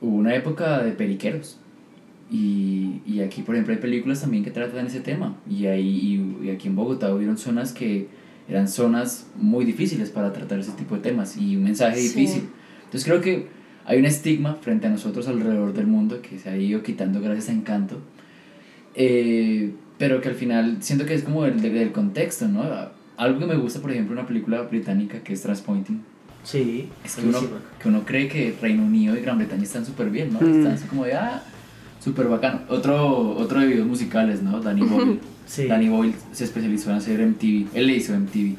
hubo una época de periqueros. Y, y aquí, por ejemplo, hay películas también que tratan ese tema. Y, ahí, y, y aquí en Bogotá hubieron zonas que eran zonas muy difíciles para tratar ese tipo de temas y un mensaje Sí. difícil. Entonces creo que hay un estigma frente a nosotros alrededor del mundo que se ha ido quitando gracias a Encanto. Eh, pero que al final siento que es como el de- del contexto, ¿no? Algo que me gusta, por ejemplo, una película británica que es Transpointing, Sí, es que uno, que uno cree que Reino Unido y Gran Bretaña están súper bien, ¿no? Mm. Están así como de, ah, súper bacano. Otro, otro de videos musicales, ¿no? Danny Boyle. Sí. Danny Boyle se especializó en hacer MTV, él le hizo MTV.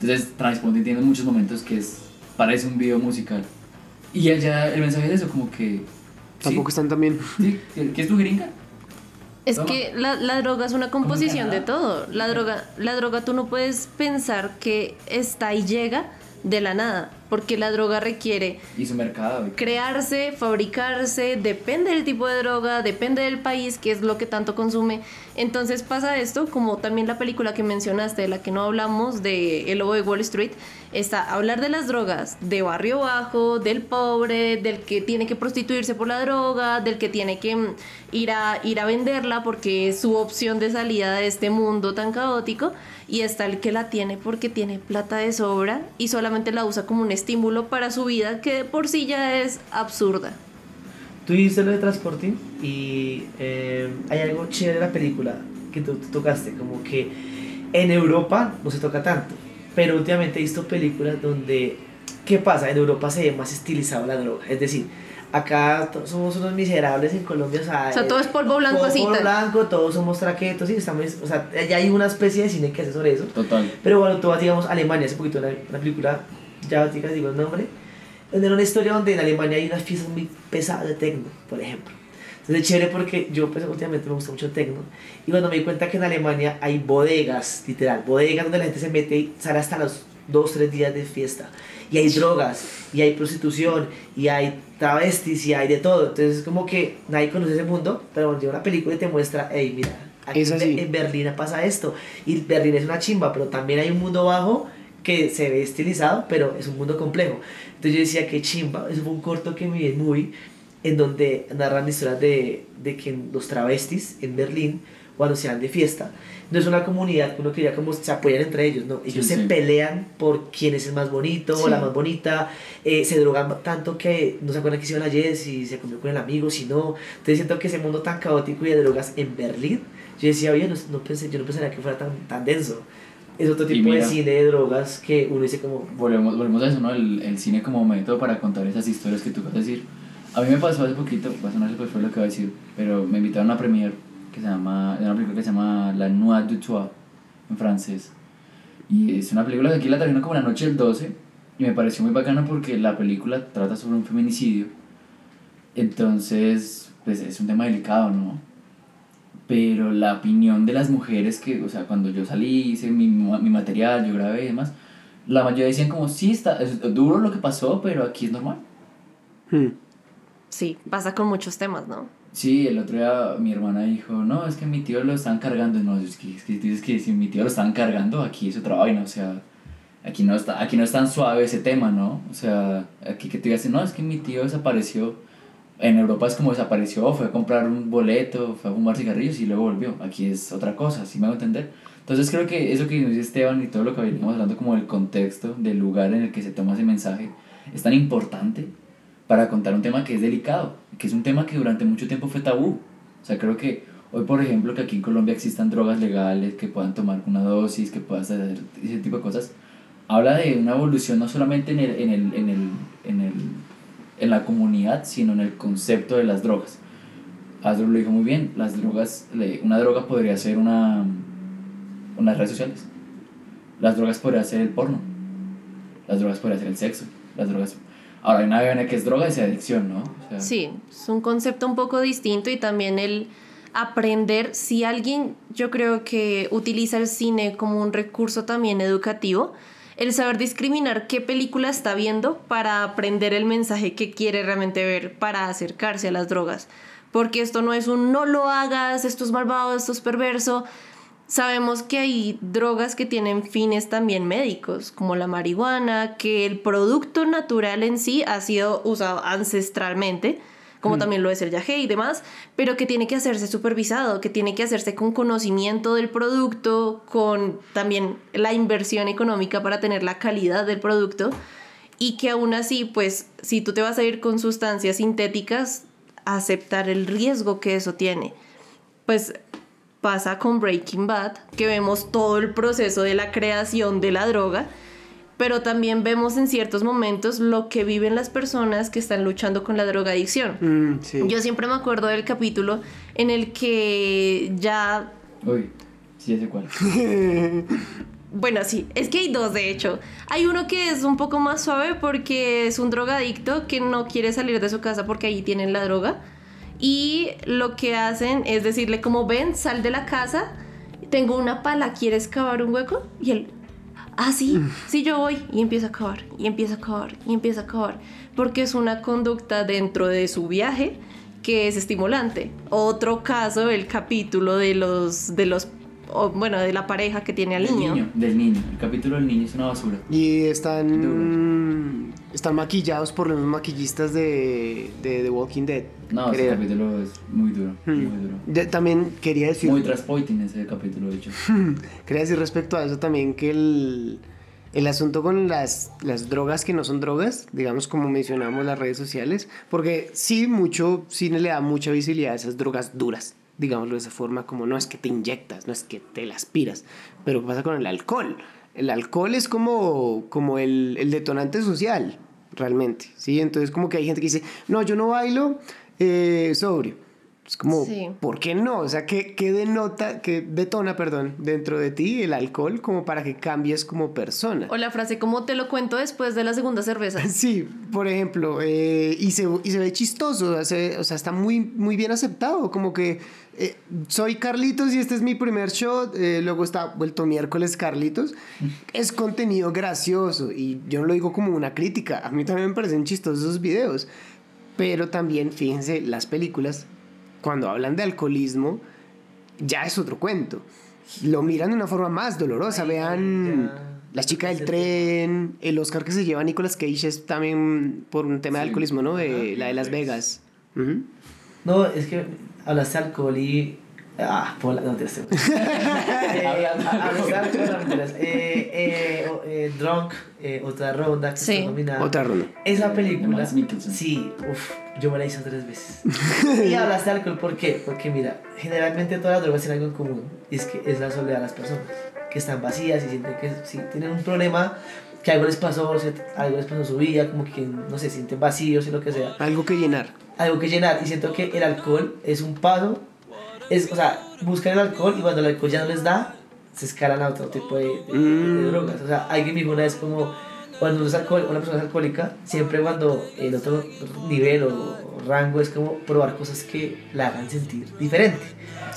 Entonces, Transpointing tiene muchos momentos que es, parece un video musical. Y allá el mensaje es eso, como que... Tampoco sí, están tan bien. sí, ¿Qué es tu gringa? Es Toma. que la, la droga es una composición de todo. La droga, la droga tú no puedes pensar que está y llega de la nada, porque la droga requiere Y su mercado. crearse, fabricarse, depende del tipo de droga, depende del país, que es lo que tanto consume. Entonces pasa esto, como también la película que mencionaste, de la que no hablamos, de El Lobo de Wall Street, está hablar de las drogas, de barrio bajo, del pobre, del que tiene que prostituirse por la droga, del que tiene que mm, ir a, ir a venderla porque es su opción de salida de este mundo tan caótico. Y está el que la tiene porque tiene plata de sobra y solamente la usa como un estímulo para su vida que de por sí ya es absurda. Tú viste lo de Transporting y eh, hay algo chévere de la película que tú, tú tocaste, como que en Europa no se toca tanto, pero últimamente he visto películas donde, ¿qué pasa? En Europa se ve más estilizado la droga, es decir, acá somos unos miserables en Colombia, o sea, O sea, todo es polvo blanco todo así, polvo blanco, todos somos traquetos y estamos, o sea, ya hay una especie de cine que hace sobre eso. Total. Pero bueno, tú vas, digamos, a Alemania, hace poquito una, una película, ya te digo el nombre, donde era una historia donde en Alemania hay unas fiestas muy pesadas de techno, por ejemplo. Entonces es chévere porque yo pues últimamente me gusta mucho el techno y cuando me di cuenta que en Alemania hay bodegas, literal, bodegas donde la gente se mete y sale hasta los dos, tres días de fiesta. Y hay drogas, y hay prostitución, y hay travestis, y hay de todo. Entonces es como que nadie conoce ese mundo, pero cuando llega una película y te muestra, hey, mira, aquí Es así. en Berlín pasa esto. Y Berlín es una chimba, pero también hay un mundo bajo que se ve estilizado, pero es un mundo complejo. Entonces yo decía que chimba, eso fue un corto que me vi en movie, en donde narran historias de, de que los travestis en Berlín, cuando se van de fiesta, no es una comunidad que uno quería como se apoyan entre ellos, ¿no? Ellos Sí, se sí. pelean por quién es el más bonito, Sí. la más bonita, eh, se drogan tanto que no se acuerdan que iban ayer, si se comió con el amigo, si no. Entonces siento que ese mundo tan caótico y de drogas en Berlín, yo decía, oye, no, no pensé, yo no pensaría que fuera tan, tan denso. Es otro tipo de mira. cine de drogas que uno dice como, Volvemos, volvemos a eso, ¿no? El, el cine como método para contar esas historias que tú vas a decir. A mí me pasó hace poquito, va a sonar feo lo que voy a decir, pero me invitaron a una premiere que se llama, de una película que se llama La Nuit du Toit, en francés. Y es una película que aquí la trajeron como la noche del 12, y me pareció muy bacana porque la película trata sobre un feminicidio. Entonces, pues es un tema delicado, ¿no? pero la opinión de las mujeres que, o sea, cuando yo salí, hice mi, mi material, yo grabé y demás, la mayoría decían como, sí, está, es duro lo que pasó, pero aquí es normal. Hmm. Sí, pasa con muchos temas, ¿no? Sí, el otro día mi hermana dijo, no, es que mi tío lo están cargando. No, es que, es que que si mi tío lo están cargando, aquí es otra vaina, o sea, aquí no, está, aquí no es tan suave ese tema, ¿no? O sea, aquí que te digas, no, es que mi tío desapareció. En Europa es como desapareció, fue a comprar un boleto, fue a fumar cigarrillos y luego volvió. Aquí es otra cosa, ¿sí me hago entender? Entonces creo que eso que nos dice Esteban y todo lo que veníamos hablando como del contexto, del lugar en el que se toma ese mensaje, es tan importante para contar un tema que es delicado, que es un tema que durante mucho tiempo fue tabú. O sea, creo que hoy, por ejemplo, que aquí en Colombia existan drogas legales, que puedan tomar una dosis, que puedan hacer ese tipo de cosas, habla de una evolución no solamente en, el, en, el, en, el, en, el, en la comunidad, sino en el concepto de las drogas. Asdrúbal lo dijo muy bien, las drogas, una droga podría ser una, unas redes sociales, las drogas podría ser el porno, las drogas podría ser el sexo, las drogas Ahora hay una vaina que es droga y adicción, ¿no? sí, es un concepto un poco distinto y también el aprender, si alguien yo creo que utiliza el cine como un recurso también educativo, el saber discriminar qué película está viendo para aprender el mensaje que quiere realmente ver para acercarse a las drogas. Porque esto no es un no lo hagas, esto es malvado, esto es perverso, Sabemos que hay drogas que tienen fines también médicos, como la marihuana, que el producto natural en sí ha sido usado ancestralmente, como mm. también lo es el yagé y demás, pero que tiene que hacerse supervisado, que tiene que hacerse con conocimiento del producto, con también la inversión económica para tener la calidad del producto, y que aún así, pues, si tú te vas a ir con sustancias sintéticas, aceptar el riesgo que eso tiene. Pues pasa con Breaking Bad, que vemos todo el proceso de la creación de la droga, pero también vemos en ciertos momentos lo que viven las personas que están luchando con la drogadicción. Mm, Yo siempre me acuerdo del capítulo en el que ya... Uy, sí, sé cuál. bueno, sí, es que hay dos de hecho. Hay uno que es un poco más suave porque es un drogadicto que no quiere salir de su casa porque ahí tienen la droga y lo que hacen es decirle como ven, sal de la casa, tengo una pala, ¿quieres cavar un hueco? Y él, ah, sí, mm. sí, yo voy. Y empieza a cavar, y empieza a cavar, y empieza a cavar. Porque es una conducta dentro de su viaje que es estimulante. Otro caso, el capítulo de los, de los bueno, de la pareja que tiene al niño. Del niño, el capítulo del niño es una basura. Y están, están maquillados por los maquillistas de, de The Walking Dead. No, ese capítulo es muy duro. Muy hmm. duro. también quería decir... Muy transpoiting ese capítulo, de hecho. quería decir respecto a eso también que el, el asunto con las, las drogas que no son drogas, digamos como mencionamos las redes sociales, porque sí, mucho cine le da mucha visibilidad a esas drogas duras digámoslo de esa forma, como no es que te inyectas, no es que te la aspiras, pero ¿qué pasa con el alcohol? El alcohol es como, como el, el detonante social, realmente, ¿sí? Entonces como que hay gente que dice, no, yo no bailo eh, sobrio. Es como, ¿por qué no? O sea, ¿qué, ¿qué, denota, qué detona, perdón, dentro de ti el alcohol como para que cambies como persona? O la frase, como te lo cuento después de la segunda cerveza. Sí, por ejemplo, eh, y, se, y se ve chistoso, o sea, está muy, muy bien aceptado, como que eh, soy Carlitos y este es mi primer shot, eh, luego está vuelto miércoles Carlitos, es contenido gracioso y yo no lo digo como una crítica, a mí también me parecen chistosos esos videos, pero también fíjense las películas cuando hablan de alcoholismo, ya es otro cuento. Lo miran de una forma más dolorosa. Vean La chica del tren, el Oscar que se lleva Nicolas Cage es también por un tema de alcoholismo, ¿no? De, la de Las Vegas. No, es que hablaste de alcohol y Ah, por la, no te estoy. Drunk, eh, otra ronda que sí. Otra ronda. Esa película. Sí, uff, yo me la hice tres veces. y hablaste de alcohol, ¿por qué? Porque mira, generalmente todas las drogas tienen algo en común. Y es que es la soledad de las personas. Que están vacías y sienten que sí, tienen un problema que algo les pasó, algo les pasó en su vida, como que, no sé, sienten vacíos y lo que sea. Algo que llenar. Algo que llenar. Y siento que el alcohol es un paso es, o sea, buscan el alcohol y cuando el alcohol ya no les da, se escalan a otro tipo de, mm. drogas. O sea, alguien me dijo una vez como, cuando uno es alcohol, una persona es alcohólica, siempre cuando el otro, nivel o, rango es como probar cosas que la hagan sentir diferente.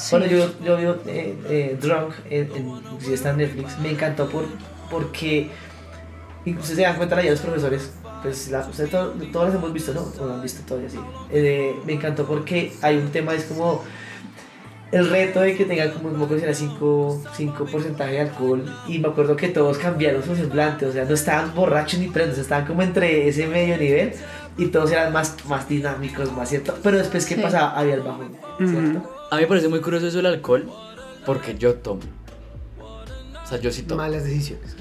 Cuando yo, yo veo eh, eh, Drunk, en, en, si está en Netflix, me encantó por, porque, y ustedes se dan cuenta, la de los profesores, pues la, ustedes to- todos las hemos visto, ¿no? O han visto todavía, sí. Eh, me encantó porque hay un tema, es como el reto de que tenga como un poco era 5, 5 porcentaje de alcohol y me acuerdo que todos cambiaron su semblante, o sea, no estaban borrachos ni prendos, estaban como entre ese medio nivel y todos eran más, más dinámicos, más cierto, pero después que Sí. pasaba había el bajón, ¿cierto? A mí me parece muy curioso eso del alcohol, porque yo tomo. O sea, yo sí tomo. Malas decisiones.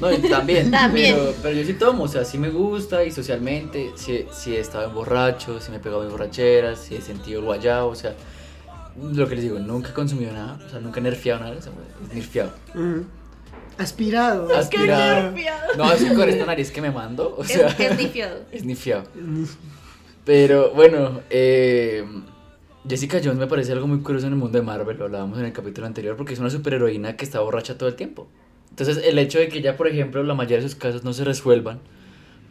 No, también. También. Pero, pero yo sí tomo, o sea, sí me gusta y socialmente, si, si he estado en borracho, si me he pegado en borracheras, si he sentido el guayao, o sea, lo que les digo, nunca he consumido nada, o sea, nunca he nerfeado nada, o sea, es nerfeado. Aspirado. Aspirado. No, es con esta nariz que me mando, o sea, Es, es nifiado. es nifiado. Pero bueno, eh, Jessica Jones me parece algo muy curioso en el mundo de Marvel, lo hablábamos en el capítulo anterior, porque es una superheroína que está borracha todo el tiempo. Entonces, el hecho de que ya, por ejemplo, la mayoría de sus casos no se resuelvan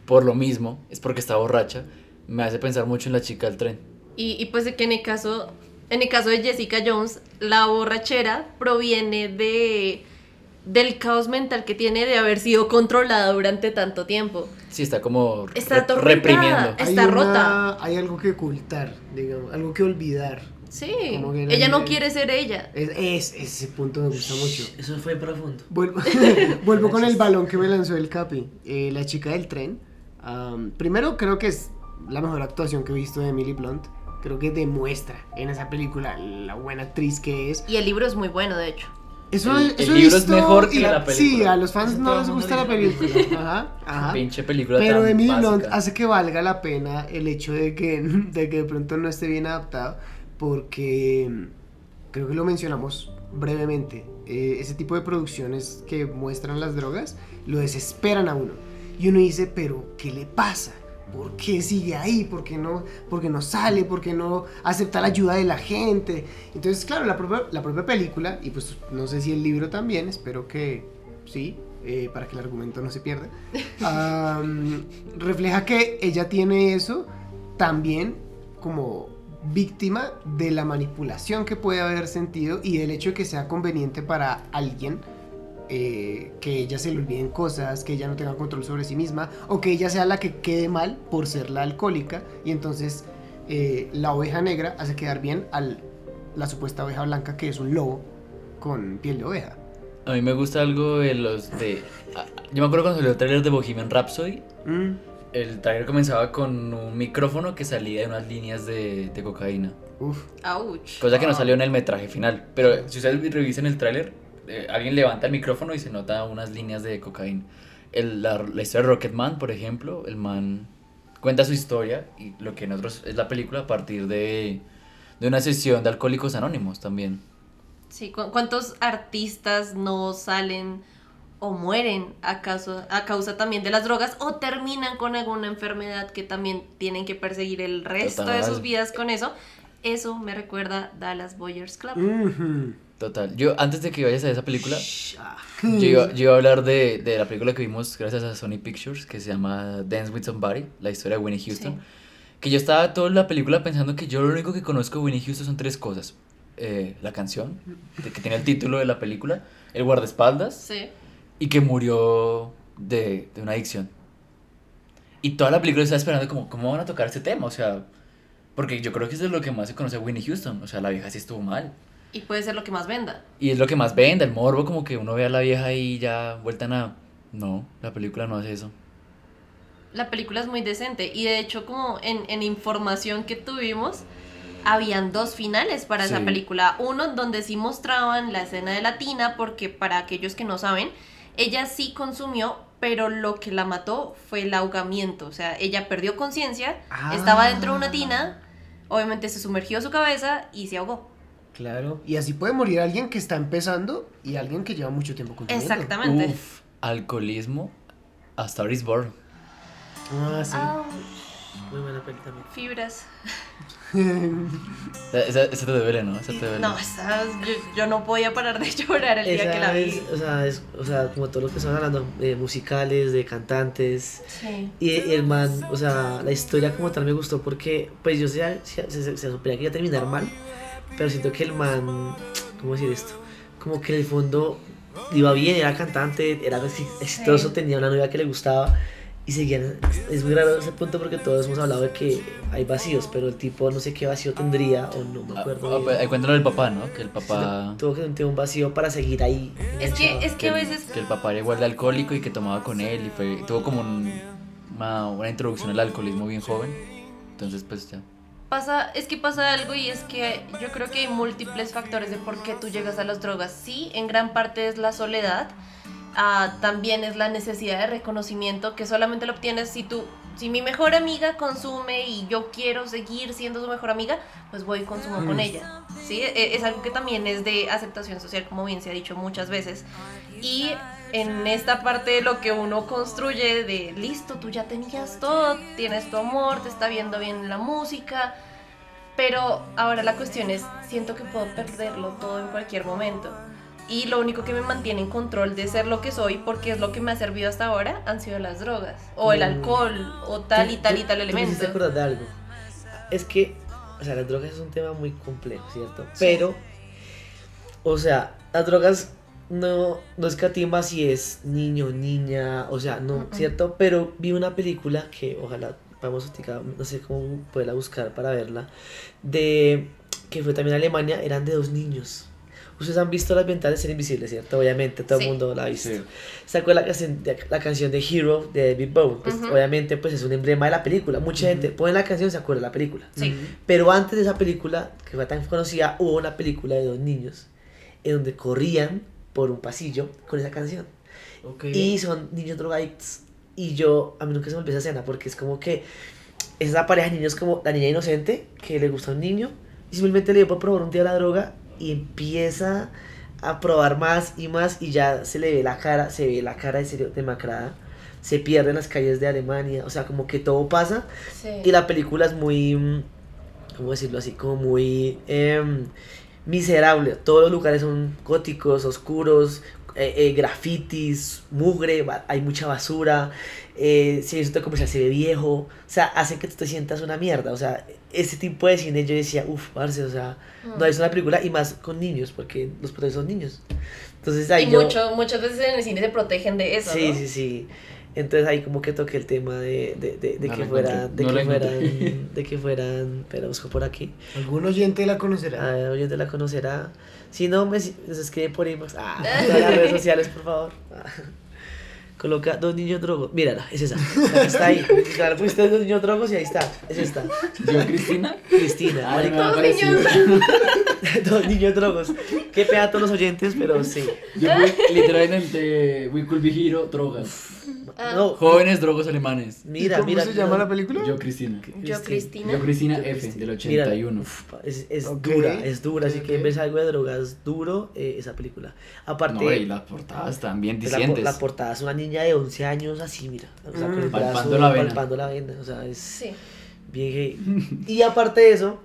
por lo mismo, es porque está borracha, me hace pensar mucho en la chica del tren. Y, y pues que en el caso, en el caso de Jessica Jones, la borrachera proviene de del caos mental que tiene de haber sido controlada durante tanto tiempo. Sí, está como Está re- reprimiendo. Es- Está Hay una- rota. Hay algo que ocultar, digamos, algo que olvidar. Sí, que ella no el- quiere ser ella. Es, es- ese punto me gusta mucho. Eso fue profundo. Vuelvo, vuelvo con el balón que me lanzó el Capi. Eh, la chica del tren. primero, creo que es la mejor actuación que he visto de Emily Blunt. Creo que demuestra en esa película la buena actriz que es. Y el libro es muy bueno, de hecho. Eso, El- el eso he libro es mejor que y la Sí, película. a los fans Eso no el les gusta la película. Ajá, ajá. Pinche película Pero tan Emily. Blunt hace que valga la pena el hecho de que, de que de pronto no esté bien adaptado, porque mm, creo que lo mencionamos brevemente. eh, ese tipo de producciones que muestran las drogas lo desesperan a uno. Y uno dice, pero ¿qué le pasa? ¿Por qué sigue ahí? ¿Por qué no, por qué no sale? ¿Por qué no acepta la ayuda de la gente? Entonces, claro, la propia, la propia película, y pues no sé si el libro también, espero que sí, eh, para que el argumento no se pierda, refleja que ella tiene eso también como víctima de la manipulación que puede haber sentido y del hecho de que sea conveniente para alguien eh, que ella se le olviden cosas, que ella no tenga control sobre sí misma, o que ella sea la que quede mal por ser la alcohólica, y entonces eh, la oveja negra hace quedar bien a la supuesta oveja blanca, que es un lobo con piel de oveja. A mí me gusta algo de los de... ah, Yo me acuerdo cuando salió el trailer de Bohemian Rhapsody, Mm, el trailer comenzaba con un micrófono que salía de unas líneas de, de cocaína. uf. Ouch. Cosa que no salió en el metraje final. Pero si ustedes revisen el tráiler, eh, alguien levanta el micrófono y se nota unas líneas de cocaína. El- la, la historia de Rocketman, por ejemplo, el man cuenta su historia y lo que en otros es la película a partir de, de una sesión de Alcohólicos Anónimos también. Sí, ¿cu- ¿cuántos artistas no salen o mueren a causa, a causa también de las drogas o terminan con alguna enfermedad que también tienen que perseguir el resto de sus vidas con eso? Eso me recuerda Dallas Boyers Club. Ujú. Total. Yo, antes de que vayas a esa película, Ah. yo iba, yo iba a hablar de, de la película que vimos gracias a Sony Pictures, que se llama Dance with Somebody, la historia de Winnie Houston. Sí. Que yo estaba toda la película pensando que yo lo único que conozco de Winnie Houston son tres cosas. Eh, la canción, de que tiene el título de la película, el guardaespaldas Sí. y que murió de, de una adicción. Y toda la película estaba esperando como, ¿cómo van a tocar este tema? O sea, porque yo creo que eso es lo que más se conoce a Winnie Houston. O sea, la vieja sí estuvo mal. Y puede ser lo que más venda. Y es lo que más vende, el morbo, como que uno ve a la vieja y ya vuelta a nada. No, la película no hace eso. La película es muy decente y de hecho como en, en información que tuvimos, habían dos finales para esa película. Uno donde sí mostraban la escena de la tina porque para aquellos que no saben, ella sí consumió, pero lo que la mató fue el ahogamiento. O sea, ella perdió conciencia, Ah. estaba dentro de una tina, obviamente se sumergió su cabeza y se ahogó. Claro. Y así puede morir alguien que está empezando y alguien que lleva mucho tiempo consumiendo. Exactamente. Uf, alcoholismo, a Star is Born. Ah, sí. Muy buena peli también. Fibras. Esa, esa te duele, ¿no? Esa te duele. No, yo, yo no podía parar de llorar el día que la vi. es, o sea, es, o sea, como todo lo que estamos hablando, de musicales, de cantantes. Sí. Y, y el man, o sea, la historia como tal me gustó porque, pues yo sé, se, se, se suponía que iba a terminar mal, pero siento que el man, ¿cómo decir esto? Como que en el fondo iba bien, era cantante, era exi- exitoso, Sí. tenía una novia que le gustaba y seguían. Es muy raro ese punto porque todos hemos hablado de que hay vacíos, pero el tipo no sé qué vacío tendría o no me Ah, acuerdo. ah, pues, ahí cuéntanos del papá, ¿no? Que el papá. Tuvo que tener un vacío para seguir ahí. Es que, es que a el- veces que el papá era igual de alcohólico y que tomaba con él y fue, tuvo como un- una, una introducción al alcoholismo bien joven. Entonces, pues ya. Pasa, es que pasa algo y es que yo creo que hay múltiples factores de por qué tú llegas a las drogas. Sí, en gran parte es la soledad, ah, también es la necesidad de reconocimiento que solamente lo obtienes si tú, si mi mejor amiga consume y yo quiero seguir siendo su mejor amiga, pues voy y consumo con ella. Sí, E- es algo que también es de aceptación social, como bien se ha dicho muchas veces. Y en esta parte de lo que uno construye de listo, tú ya tenías todo, tienes tu amor, te está viendo bien la música, pero ahora la cuestión es, siento que puedo perderlo todo en cualquier momento. Y lo único que me mantiene en control de ser lo que soy, porque es lo que me ha servido hasta ahora, han sido las drogas, o el Mm. alcohol, o tal y tal y tal elemento. acordar de algo. Es que, o sea, las drogas es un tema muy complejo, ¿cierto? Pero, o sea, las drogas no, no escatima si es niño, niña, o sea, no, Mm-mm. ¿cierto? Pero vi una película que ojalá vamos a no sé cómo poderla buscar para verla, de que fue también en Alemania, eran de dos niños. Ustedes han visto las ventanas ser invisibles, ¿cierto? Obviamente, todo Sí. el mundo la ha visto. Sí. Sacó la canción, la canción de Hero de David Bowie. Pues Ujú. obviamente pues es un emblema de la película. Mucha gente pone la canción y se acuerda de la película. Sí. Pero antes de esa película, que fue tan conocida, hubo una película de dos niños en donde corrían por un pasillo con esa canción. Y son niños drogadictos. Y yo, a mí nunca se me olvidó esa escena porque es como que es esa pareja de niños como la niña inocente que le gusta a un niño y simplemente le dio por probar un día la droga y empieza a probar más y más y ya se le ve la cara, se ve la cara de serio demacrada, se pierde en las calles de Alemania, o sea, como que todo pasa Sí. y la película es muy, mm, ¿cómo decirlo así? Como muy em, miserable. Todos los lugares son góticos, oscuros, eh, eh, grafitis, mugre, hay mucha basura. Eh, si el centro comercial se ve viejo, o sea, hace que tú te sientas una mierda. O sea, ese tipo de cine yo decía, uff, parce, o sea, no es una película y más con niños, porque los protagonistas son niños. Entonces ahí y yo. mucho, muchas veces en el cine se protegen de eso. Sí, ¿no? sí, sí. Entonces ahí como que toqué el tema de, de, de, de No que la fuera, encontré, de no que fueran, de que fueran, pero busco por aquí. ¿Algún oyente la conocerá? Ah, oyente la conocerá. Si no, me nos escribe por inbox. Ah, en todas las redes sociales, por favor. Ah. Coloca dos niños drogos. Mírala, es esa. La que está ahí. La pusiste dos niños drogos y ahí está. Es esta. ¿Yo, Cristina? Cristina. Ay, me ha Dos niños. dos niños drogos. Qué todos los oyentes, pero sí. Yo fui literalmente We Could Be Hero, drogas. Ah. No, Jóvenes drogos alemanes. mira, ¿Cómo mira. se mira. llama la película? Yo, Cristina. Yo, Cristina. Yo, Cristina F, del Mírala. 81. Uf, es, es Ok. dura, es dura, así Ok, que ves algo de drogas duro, eh, esa película. Aparte, No, y las portadas están bien la, la portada es una niña de 11 años así, mira, o sea, con el Mm. brazo Palpando la vena. palpando la vena, o sea, es Sí. bien gay. Y aparte de eso,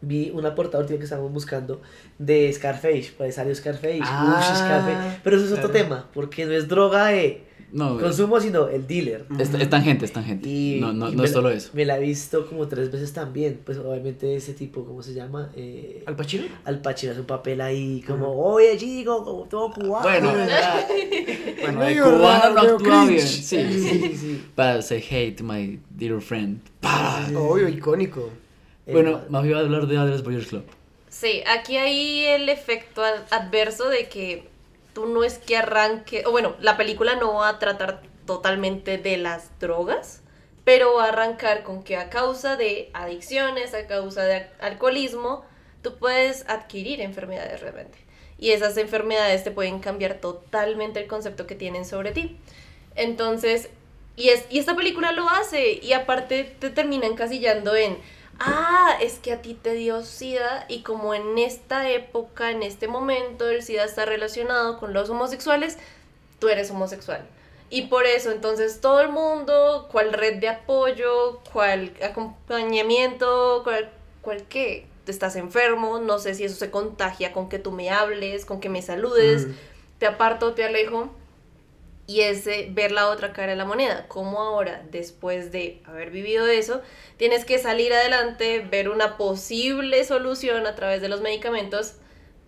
vi una portada última que estábamos buscando de Scarface, pues salió Scarface, Ah, Scarface, pero eso es otro claro. tema, porque no es droga de No, consumo, sino el dealer. es, es tangente, es tangente. Y, no, no, y no es la- solo eso. Me la he visto como tres veces también. Pues obviamente ese tipo, ¿cómo se llama? Eh, ¿Al Pacino? Al Pacino hace un papel ahí como, oye chico, como todo cubano. Bueno, ¿verdad? Bueno, cubano no actúa bien. Sí, sí, sí. Para say hey to my dear friend. Pa. Obvio, icónico. Bueno, Eh, más iba a hablar de Adres Boyers Club. Sí, aquí hay el efecto ad- adverso de que tú no es que arranque, o bueno, la película no va a tratar totalmente de las drogas, pero va a arrancar con que a causa de adicciones, a causa de al- alcoholismo, tú puedes adquirir enfermedades realmente. Y esas enfermedades te pueden cambiar totalmente el concepto que tienen sobre ti. Entonces, y, es, y esta película lo hace, y aparte te termina encasillando en, ah, es que a ti te dio SIDA, y como en esta época, en este momento, el SIDA está relacionado con los homosexuales, tú eres homosexual. Y por eso, entonces, todo el mundo, cuál red de apoyo, cuál acompañamiento, cuál, cuál qué, estás enfermo, no sé si eso se contagia con que tú me hables, con que me saludes, Mm. te aparto, te alejo. Y ese ver la otra cara de la moneda, como ahora, después de haber vivido eso, tienes que salir adelante, ver una posible solución a través de los medicamentos,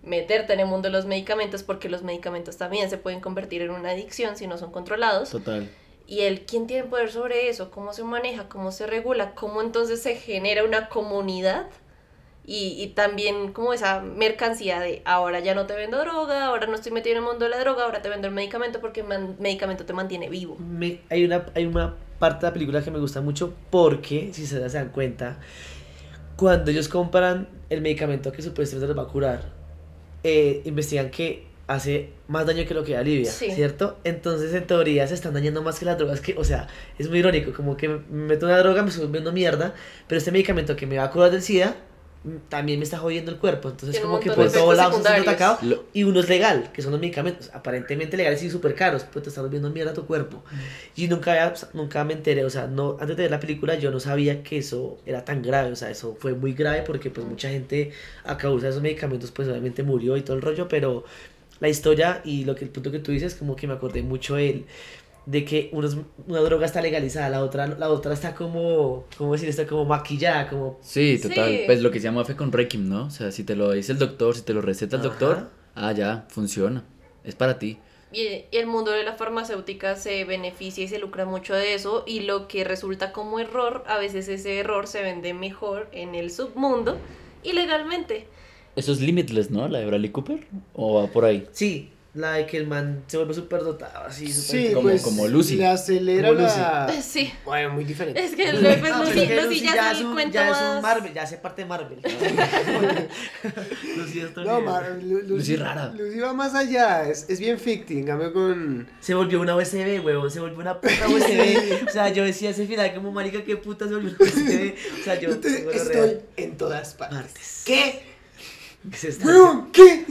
meterte en el mundo de los medicamentos, porque los medicamentos también se pueden convertir en una adicción si no son controlados. Total. Y el quién tiene poder sobre eso, cómo se maneja, cómo se regula, cómo entonces se genera una comunidad y, y también como esa mercancía de ahora ya no te vendo droga, ahora no estoy metido en el mundo de la droga, ahora te vendo el medicamento porque el medicamento te mantiene vivo. Me- hay, una, hay una parte de la película que me gusta mucho porque, si se dan cuenta, cuando ellos compran el medicamento que supuestamente les va a curar, eh, investigan que hace más daño que lo que alivia, Sí. ¿cierto? Entonces, en teoría, se están dañando más que las drogas, que, o sea, es muy irónico, como que me meto una droga, me estoy volviendo mierda, pero este medicamento que me va a curar del SIDA, también me está jodiendo el cuerpo, entonces como que por todos lados siendo atacado, Lo- y uno es legal, que son los medicamentos, aparentemente legales y súper caros, pues te están volviendo mierda tu cuerpo. Y nunca, había- nunca me enteré, o sea, no, antes de ver la película yo no sabía que eso era tan grave, o sea, eso fue muy grave porque pues mucha gente a causa de esos medicamentos pues obviamente murió y todo el rollo, pero la historia y lo que el punto que tú dices como que me acordé mucho de él de que unos- una droga está legalizada, la otra la otra está como, ¿cómo decir? Está como maquillada, como Sí, total. Sí. Pues lo que se llama fe con Requiem, ¿no? O sea, si te lo dice el doctor, si te lo receta el Ajá. doctor, ah, ya, funciona. Es para ti. Y y el mundo de la farmacéutica se beneficia y se lucra mucho de eso y lo que resulta como error, a veces ese error se vende mejor en el submundo ilegalmente. Eso es Limitless, ¿no? La de Bradley Cooper. ¿O va por ahí? sí, la de que el man se vuelve súper dotado, así, súper Sí, Como- pues como Lucy. le acelera Como Lucy. la... Sí, Bueno, muy diferente. es que pues, No, Lucy, pero es que Lucy Lucy ya, es un, cuenta ya es un. Marvel, ya hace parte de Marvel. Lucy es No. Mar- Lu- Lucy rara. Lucy va más allá, es, es bien ficti, en cambio con... Se volvió una USB, huevón, se volvió una puta USB. O sea, yo decía ese final como marica, qué puta se volvió una USB. O sea, yo estoy real. en todas partes. Partes. ¿Qué? ¿Qué se está- ¡Weón! ¿Qué?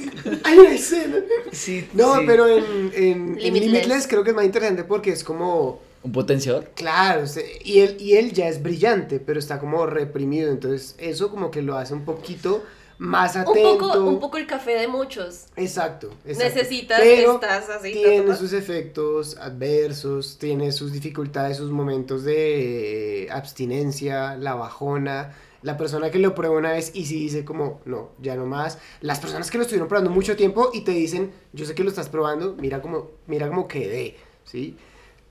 Hay una escena. Sí, No, sí. pero en, en, en Limitless. Creo que es más interesante porque es como... ¿Un potenciador? Claro, y él, y él ya es brillante, pero está como reprimido, entonces eso como que lo hace un poquito más Un atento. poco, un poco el café de muchos. Exacto, exacto. Necesitas, Pero estás así. tiene sus efectos adversos, tiene sus dificultades, sus momentos de eh, abstinencia, la bajona. La persona que lo prueba una vez y si dice como, no, ya no más. Las personas que lo estuvieron probando mucho tiempo y te dicen, yo sé que lo estás probando, mira cómo, mira cómo quedé, ¿sí?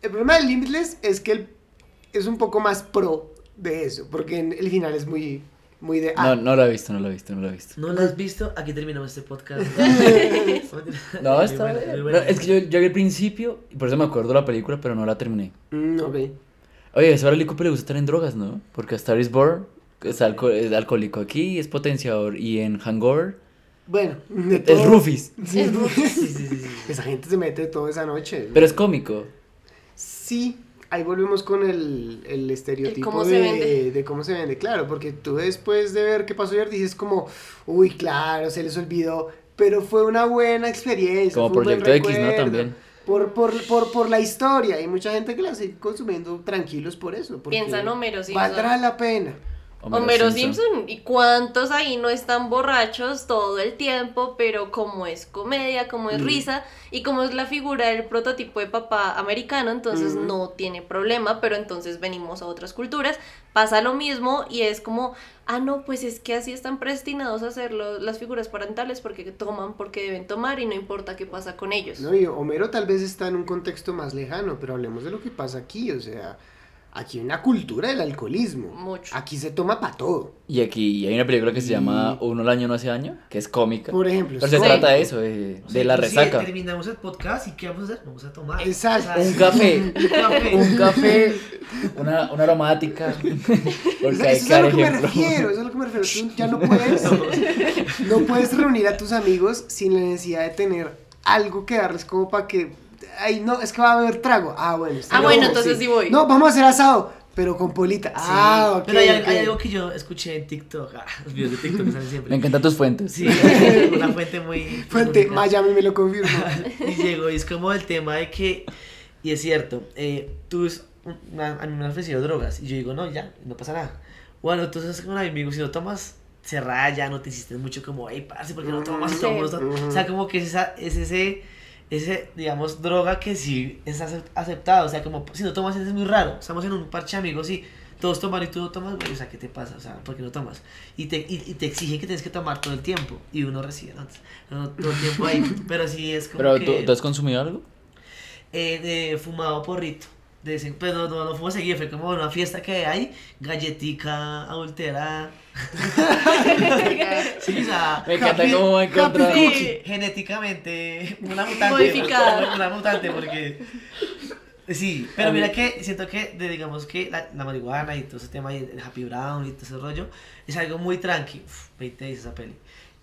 El problema del Limitless es que él es un poco más pro de eso, porque en el final es muy, muy de... ah, No, no lo he visto, no lo he visto, no lo he visto. ¿No lo has visto? Aquí terminamos este podcast. No, está buena, bien. muy No, es que yo, yo vi el principio y por eso me acuerdo de la película, pero no la terminé. mm, ok. Oye, a ese Bradley Cooper le gusta estar en drogas, ¿no? Porque a Star is Born es, alco- es alcohólico aquí, es potenciador. Y en Hangover Bueno, de es todo-. Sí, Es Sí, sí, sí, sí. Esa gente se mete toda esa noche. Pero es cómico. Sí, ahí volvemos con el, el estereotipo cómo de, de cómo se vende, claro, porque tú después de ver qué pasó ayer dices como, uy, claro, se les olvidó, pero fue una buena experiencia. Como Proyecto X, ¿no? También. Por, por, por, por la historia, hay mucha gente que la sigue consumiendo tranquilos por eso. porque Piensa en Homero Simpson. Valdrá la pena. Homero Simpson. ¿Y cuántos ahí no están borrachos todo el tiempo? Pero como es comedia, como es Mm. risa y como es la figura del prototipo de papá americano, entonces Mm. no tiene problema. Pero entonces venimos a otras culturas, pasa lo mismo y es como, ah, no, pues es que así están predestinados a hacer las figuras parentales porque toman porque deben tomar y no importa qué pasa con ellos. ¿no? Y Homero tal vez está en un contexto más lejano, pero hablemos de lo que pasa aquí, o sea, aquí hay una cultura del alcoholismo. Mucho. Aquí se toma para todo. Y aquí hay una película que se llama Uno al año no hace año, que es cómica. Por ejemplo, Pero se trata de eso, de, O sea, de la resaca. terminamos el podcast y ¿qué vamos a hacer? Vamos a tomar. Exacto. O sea, Un café. Un café. Un café, una, una aromática. Porque Eso hay es a lo que me refiero, eso es a lo que me refiero. Tú ya no puedes, no puedes reunir a tus amigos sin la necesidad de tener algo que darles como para que, ay, no, es que va a haber trago. Ah, bueno. está Ah, bien. bueno, entonces sí voy. No, vamos a hacer asado, pero con polita. Sí, Ah, ok. Pero hay, algo que yo escuché en TikTok. Ah, los videos de TikTok me salen Me siempre. encantan tus fuentes. Sí, una fuente muy. Fuente, única. Miami me lo confirma. y llegó y es como el tema de que Y es cierto, eh, tú una- a mí me han ofrecido drogas y yo digo, no, ya, no pasa nada. Bueno, entonces con amigos, si no tomas, se raya, no te hiciste mucho como, hey, parce, ¿por qué no tomas? Sí. To-". Ujú. O sea, como que es, esa, es ese, ese, digamos, droga que sí es acep- aceptado. O sea, como si no tomas, es muy raro. Estamos en un parche amigos y todos toman y tú no tomas, güey, o sea, ¿qué te pasa? O sea, ¿por qué no tomas? Y te, y, y te exigen que tienes que tomar todo el tiempo y uno recibe, ¿no? No, todo el tiempo ahí, pero sí es como Pero que... ¿tú, ¿tú has consumido algo? eh, de fumado porrito. De pero no, no fumo seguido, fue como una fiesta que hay, galletica adulterada. sí, o sea, Me encanta cómo va a encontrar. Genéticamente una mutante. Modificada. Una mutante porque... Sí, pero mira que siento que, de, digamos que la, la marihuana y todo ese tema, y el Happy Brown y todo ese rollo, es algo muy tranqui. Uf, 20 dice esa peli.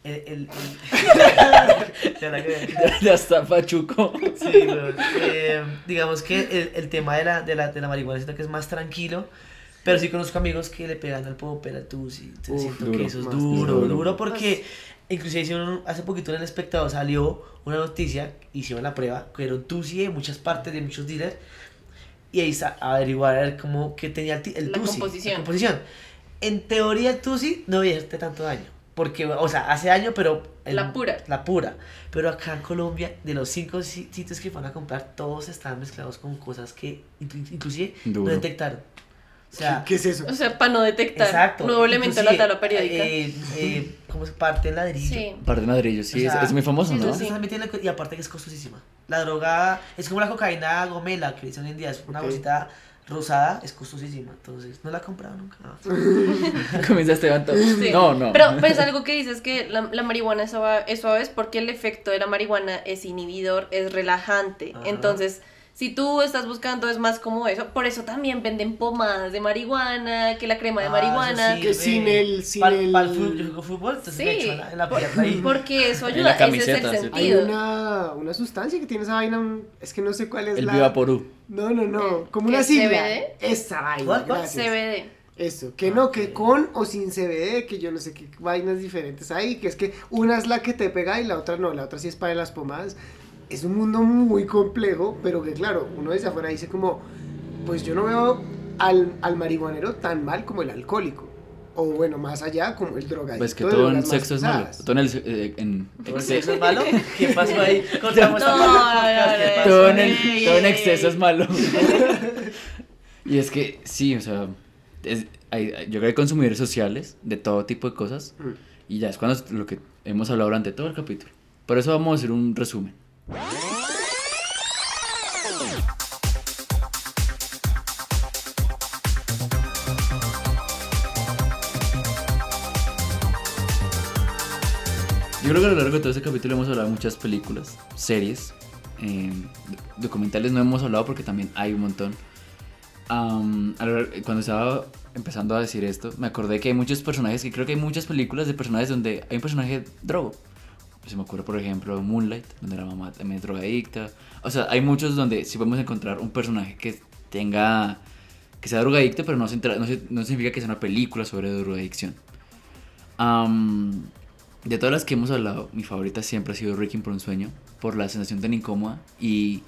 El, el, el- Ya la que- Ya está Pachuco. Sí, weón. Eh, digamos que el, el tema de la, de, la, de la marihuana siento que es más tranquilo, pero sí conozco amigos que le pegan al popper, al tusi, entonces Uf, siento duro, que eso es más duro, duro. duro, porque inclusive hicieron, un- hace poquito en el espectador salió una noticia, hicieron la prueba, que era un tusi de muchas partes, de muchos dealers, y ahí está, a averiguar a ver cómo, qué tenía el, el La tusi, composición. la composición. En teoría el tusi no debe hacerte tanto daño. Porque, o sea, hace daño, pero... el- La pura. La pura. Pero acá en Colombia, de los cinco si- sitios que van a comprar, todos están mezclados con cosas que inclu- inclusive Duro. no detectaron. O sea, ¿Qué es eso? O sea, para no detectar. exacto. Nuevo elemento en la tabla periódica. Eh, eh, ¿Cómo se parte el ladrillo? sí. Par de ladrillos, sí, O es- sea, es, muy famoso, sí, ¿no? metiendo y aparte que es costosísima. La droga es como la cocaína gomela que dicen hoy en día, es una Ok. bolsita rosada, es costosísima. Entonces, no la he comprado nunca. Comienza Esteban todo. Sí. No, no. Pero pues algo que dices que la, la marihuana es suave, es suave es porque el efecto de la marihuana es inhibidor, es relajante. Entonces, si tú estás buscando es más como eso, por eso también venden pomadas de marihuana, que la crema de Ah, marihuana. eso Que sin el- sin Para el- fútbol, Sí, echo en la, en la por- pierna ahí. porque eso En ayuda, la ese es el ¿sí? Hay sentido. una, una sustancia que tiene esa vaina, un- es que no sé cuál es El la... Viva Porú. No, no, no, como ¿Qué, una sigla. CBD? Esa vaina, ¿Cuál. CBD. Eso, que no, que con o sin CBD, que yo no sé qué vainas diferentes hay, que es que una es la que te pega y la otra no, la otra sí es para las pomadas. Es un mundo muy complejo, pero que claro, uno desde afuera dice como, pues yo no veo al, al marihuanero tan mal como el alcohólico. O bueno, más allá, como el drogadicto. Pues que de todo en sexo es malo. Todo en, el, eh, en ¿Todo el exceso. sexo es malo? ¿Qué pasó ahí? Contamos No, esta parte del podcast, ¿qué no, no, pasó Todo en, el, todo en exceso es malo. y es que sí, o sea, es- hay- hay- yo creo que hay consumidores sociales de todo tipo de cosas. Mm. Y ya es cuando es lo que hemos hablado durante todo el capítulo. Por eso vamos a hacer un resumen. Yo creo que a lo largo de todo este capítulo hemos hablado de muchas películas, series, eh, documentales no hemos hablado porque también hay un montón. Cuando estaba empezando a decir esto, me acordé que hay muchos personajes, que creo que hay muchas películas de personajes donde hay un personaje drogo. Se me ocurre, por ejemplo, Moonlight, donde la mamá también es drogadicta. O sea, hay muchos donde sí podemos encontrar un personaje que tenga, que sea drogadicto, pero no, se no, se- no significa que sea una película sobre drogadicción. Am, de todas las que hemos hablado, mi favorita siempre ha sido Requiem por un sueño, por la sensación tan incómoda. Y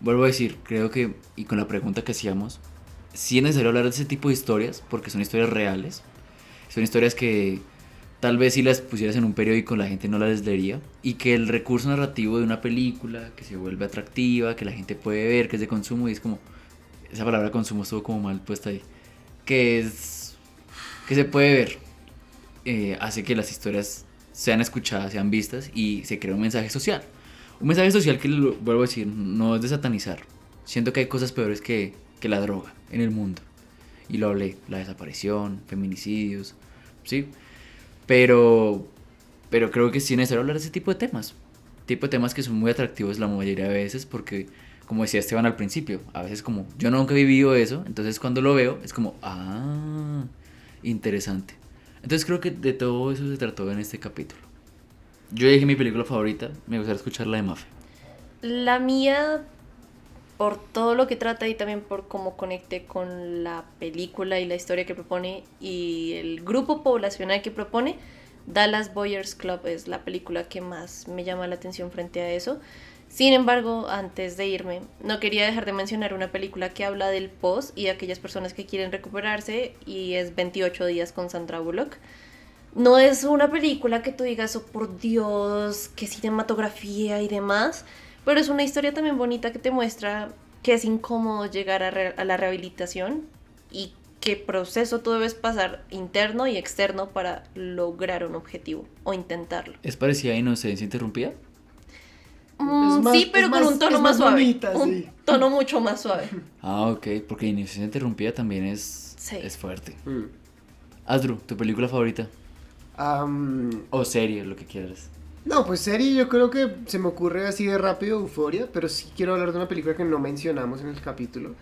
vuelvo a decir, creo que, y con la pregunta que hacíamos, sí es necesario hablar de ese tipo de historias, porque son historias reales. Son historias que tal vez si las pusieras en un periódico la gente no las leería. Y que el recurso narrativo de una película, que se vuelve atractiva, que la gente puede ver, que es de consumo, y es como, esa palabra consumo estuvo como mal puesta ahí, que es, que se puede ver, eh, hace que las historias sean escuchadas, sean vistas y se crea un mensaje social. Un mensaje social que, vuelvo a decir, no es de satanizar. Siento que hay cosas peores que, que la droga en el mundo. Y lo hablé, la desaparición, feminicidios, ¿sí? Pero, pero creo que sí es necesario hablar de ese tipo de temas. Tipo de temas que son muy atractivos la mayoría de veces porque, como decía Esteban al principio, a veces como yo nunca he vivido eso, entonces cuando lo veo es como, ah, interesante. Entonces creo que de todo eso se trató en este capítulo. Yo dije mi película favorita, me gustaría escuchar la de Mafe. La mía, por todo lo que trata y también por cómo conecte con la película y la historia que propone y el grupo poblacional que propone, Dallas Boyers Club es la película que más me llama la atención frente a eso. Sin embargo, antes de irme, no quería dejar de mencionar una película que habla del post y de aquellas personas que quieren recuperarse y es 28 días con Sandra Bullock. No es una película que tú digas, oh por Dios, qué cinematografía y demás, pero es una historia también bonita que te muestra que es incómodo llegar a, re- a la rehabilitación y qué proceso tú debes pasar interno y externo para lograr un objetivo o intentarlo. ¿Es parecida a Inocencia Interrumpida? Mm, más- sí, pero con más- un tono más, más suave. bonita, un sí. tono mucho más suave. Ah, ok, porque Inocencia Interrumpida también es, Sí. es fuerte. Mm. Asdru, ¿tu película favorita? Am, O serie, lo que quieras. No, pues serie yo creo que se me ocurre así de rápido Euforia, pero sí quiero hablar de una película que no mencionamos en el capítulo.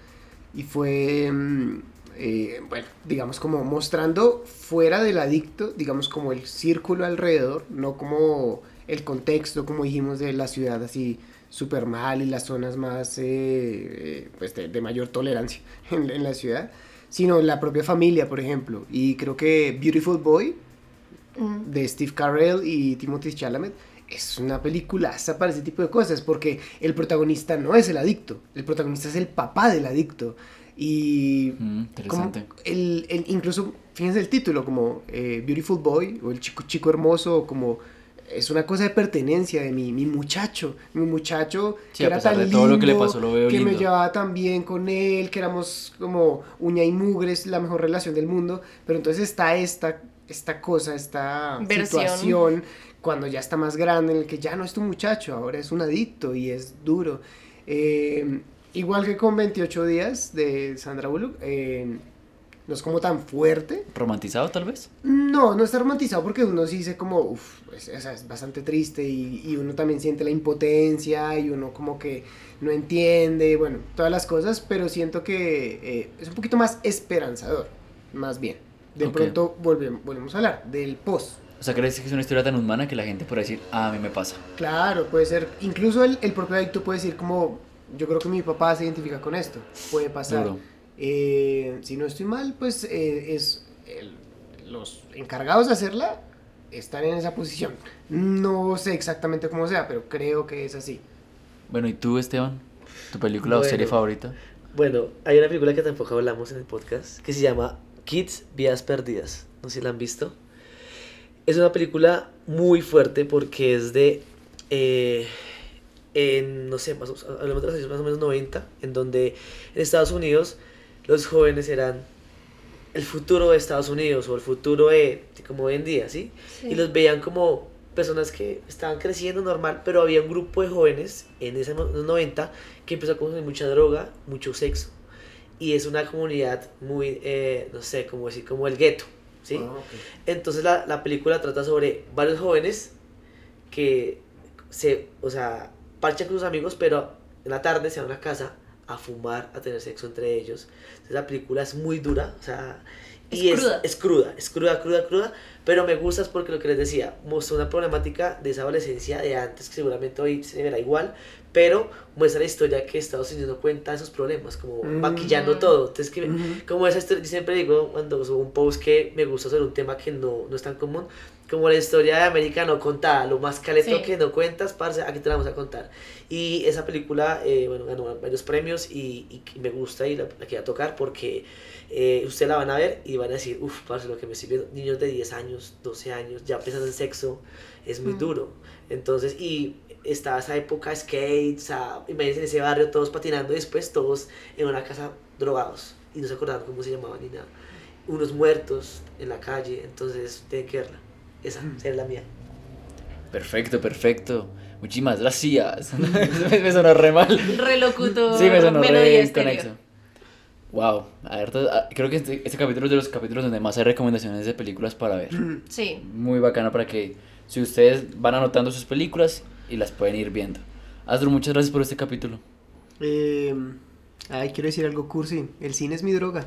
Y fue, mm, eh, bueno, digamos como mostrando fuera del adicto, digamos como el círculo alrededor, no como el contexto, como dijimos, de la ciudad así súper mal y las zonas más eh, eh, pues de, mayor tolerancia en, en la ciudad, sino la propia familia, por ejemplo. Y creo que Beautiful Boy Mm. de Steve Carell y Timothy Chalamet es una peliculaza para ese tipo de cosas porque el protagonista no es el adicto, el protagonista es el papá del adicto y Mm, como interesante. el, el- incluso fíjense el título como eh, Beautiful Boy o el chico chico hermoso o como es una cosa de pertenencia de mi, mi muchacho, mi muchacho Sí, que a era pesar tan de todo lo que le lindo, pasó, lo veo que me llevaba tan bien con él, que éramos como uña y mugre, es la mejor relación del mundo, pero entonces está esta, esta cosa, esta Versión. situación cuando ya está más grande, en el que ya no es tu muchacho, ahora es un adicto y es duro. Eh, igual que con 28 días de Sandra Bullock, eh, no es como tan fuerte. ¿Romantizado tal vez? No, no está romantizado porque uno sí dice como, uff, es, o sea, es bastante triste y, y uno también siente la impotencia y uno como que no entiende, bueno, todas las cosas, pero siento que eh, es un poquito más esperanzador, más bien. De pronto volvemos, volvemos a hablar del post. O sea, ¿crees que es una historia tan humana que la gente puede decir, ah, a mí me pasa? Claro, puede ser, incluso el, el propio adicto puede decir como, yo creo que mi papá se identifica con esto, puede pasar. Eh, si no estoy mal, pues eh, es el- los encargados de hacerla están en esa posición. No sé exactamente cómo sea, pero creo que es así. Bueno, ¿y tú, Esteban? ¿Tu película o serie favorita? Bueno, hay una película que tampoco hablamos en el podcast que se llama Kids Vías Perdidas. No sé si la han visto. Es una película muy fuerte porque es de. eh, en, no sé, más, o- hablamos de los años más o menos 90, en donde en Estados Unidos los jóvenes eran el futuro de Estados Unidos o el futuro de, como hoy en día, ¿sí? y los veían como personas que estaban creciendo normal, pero había un grupo de jóvenes en los 90 que empezó a consumir mucha droga, mucho sexo. Y es una comunidad muy, eh, no sé, cómo decir, como el gueto, ¿sí? Ah, ok. Entonces la, la película trata sobre varios jóvenes que se, o sea, parchan con sus amigos, pero en la tarde se van a una casa a fumar, a tener sexo entre ellos. Entonces la película es muy dura, o sea, y Es es, cruda. es cruda, es cruda, cruda, cruda, pero me gusta es porque lo que les decía, muestra una problemática de esa adolescencia de antes que seguramente hoy se verá igual, pero muestra la historia que Estados Unidos no cuenta esos problemas, como Mm. maquillando todo. Entonces, que, Ujú. como esa historia, yo siempre digo cuando subo un post que me gusta sobre un tema que no, no es tan común, como la historia de América no contada, lo más caleto Sí. que no cuentas, parce, aquí te la vamos a contar. Y esa película, eh, bueno, ganó varios premios y, y me gusta y la, la quería tocar porque eh, ustedes la van a ver y van a decir, uff, parce, lo que me viendo, niños de 10 años, 12 años, ya pensando en sexo, es muy Mm. duro. Entonces, y estaba esa época skate, o sea, imagínense en ese barrio todos patinando y después todos en una casa drogados y no se acordaban cómo se llamaban ni nada. Unos muertos en la calle, entonces tienen que verla. Esa sería la mía. Perfecto, perfecto. Muchísimas gracias. me sonó re mal. Relocutor. Sí, me sonó re estéreo. conexo. Wow, a ver, a- creo que este, este capítulo es de los capítulos donde más hay recomendaciones de películas para ver. Sí. Muy bacano para que si ustedes van anotando sus películas y las pueden ir viendo. Astro, muchas gracias por este capítulo. Eh, ay, quiero decir algo cursi. El cine es mi droga.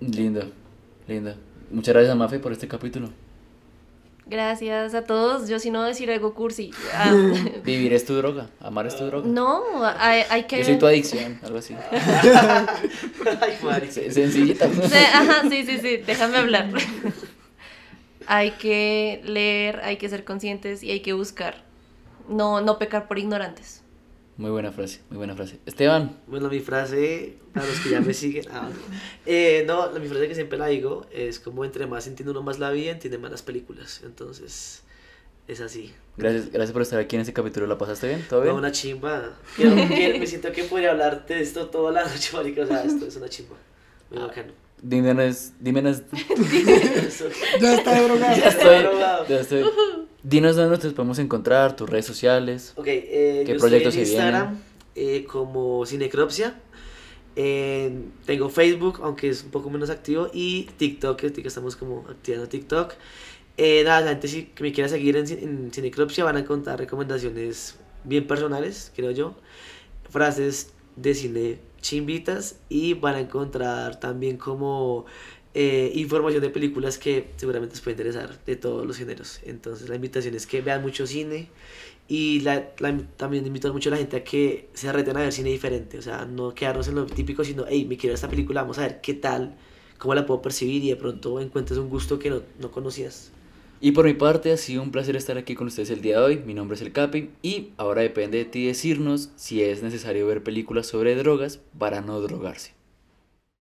Lindo, lindo. Muchas gracias a Mafe por este capítulo. Gracias a todos. Yo si no decir algo cursi. Ah, Vivir es tu droga, amar es tu droga. no, hay, hay que... Yo soy tu adicción, algo así. Ay, Sencillita. Ajá, sí, sí, sí, déjame hablar. Hay que leer, hay que ser conscientes y hay que buscar. No, no pecar por ignorantes. Muy buena frase, muy buena frase. Esteban, Bueno, mi frase, para los que ya me siguen, ah, no. Eh, no, la- mi frase que siempre la digo es como entre más entiende uno más la vida, entiende más las películas. Entonces, es así. gracias, gracias por estar aquí en este capítulo. ¿La pasaste bien? ¿Todo No, bien? una chimba. Quiero- quiero- me siento que podría hablarte de esto toda la noche, marica. O sea, esto es una chimba. Muy bacano. Dímenos, dímenos, Eso- Ya está drogado. ya estoy, drogado. ya estoy. Dinos dónde te podemos encontrar, tus redes sociales. Ok, eh, ¿Qué yo proyectos estoy en? Instagram eh, como Cinecropsia. Eh, tengo Facebook, aunque es un poco menos activo, y TikTok, que estamos como activando TikTok. Eh, nada, la gente si, que me quiera seguir en, en Cinecropsia van a encontrar recomendaciones bien personales, creo yo. Frases de cine chimbitas y van a encontrar también como eh, información de películas que seguramente les puede interesar de todos los géneros. Entonces la invitación es que vean mucho cine y la, la- también invito mucho a la gente a que se reten a ver cine diferente, o sea, no quedarnos en lo típico, sino, hey, me quiero esta película, vamos a ver qué tal, cómo la puedo percibir y de pronto encuentres un gusto que no, no conocías. Y por mi parte, ha sido un placer estar aquí con ustedes el día de hoy. Mi nombre es El Capi y ahora depende de ti decirnos si es necesario ver películas sobre drogas para no drogarse.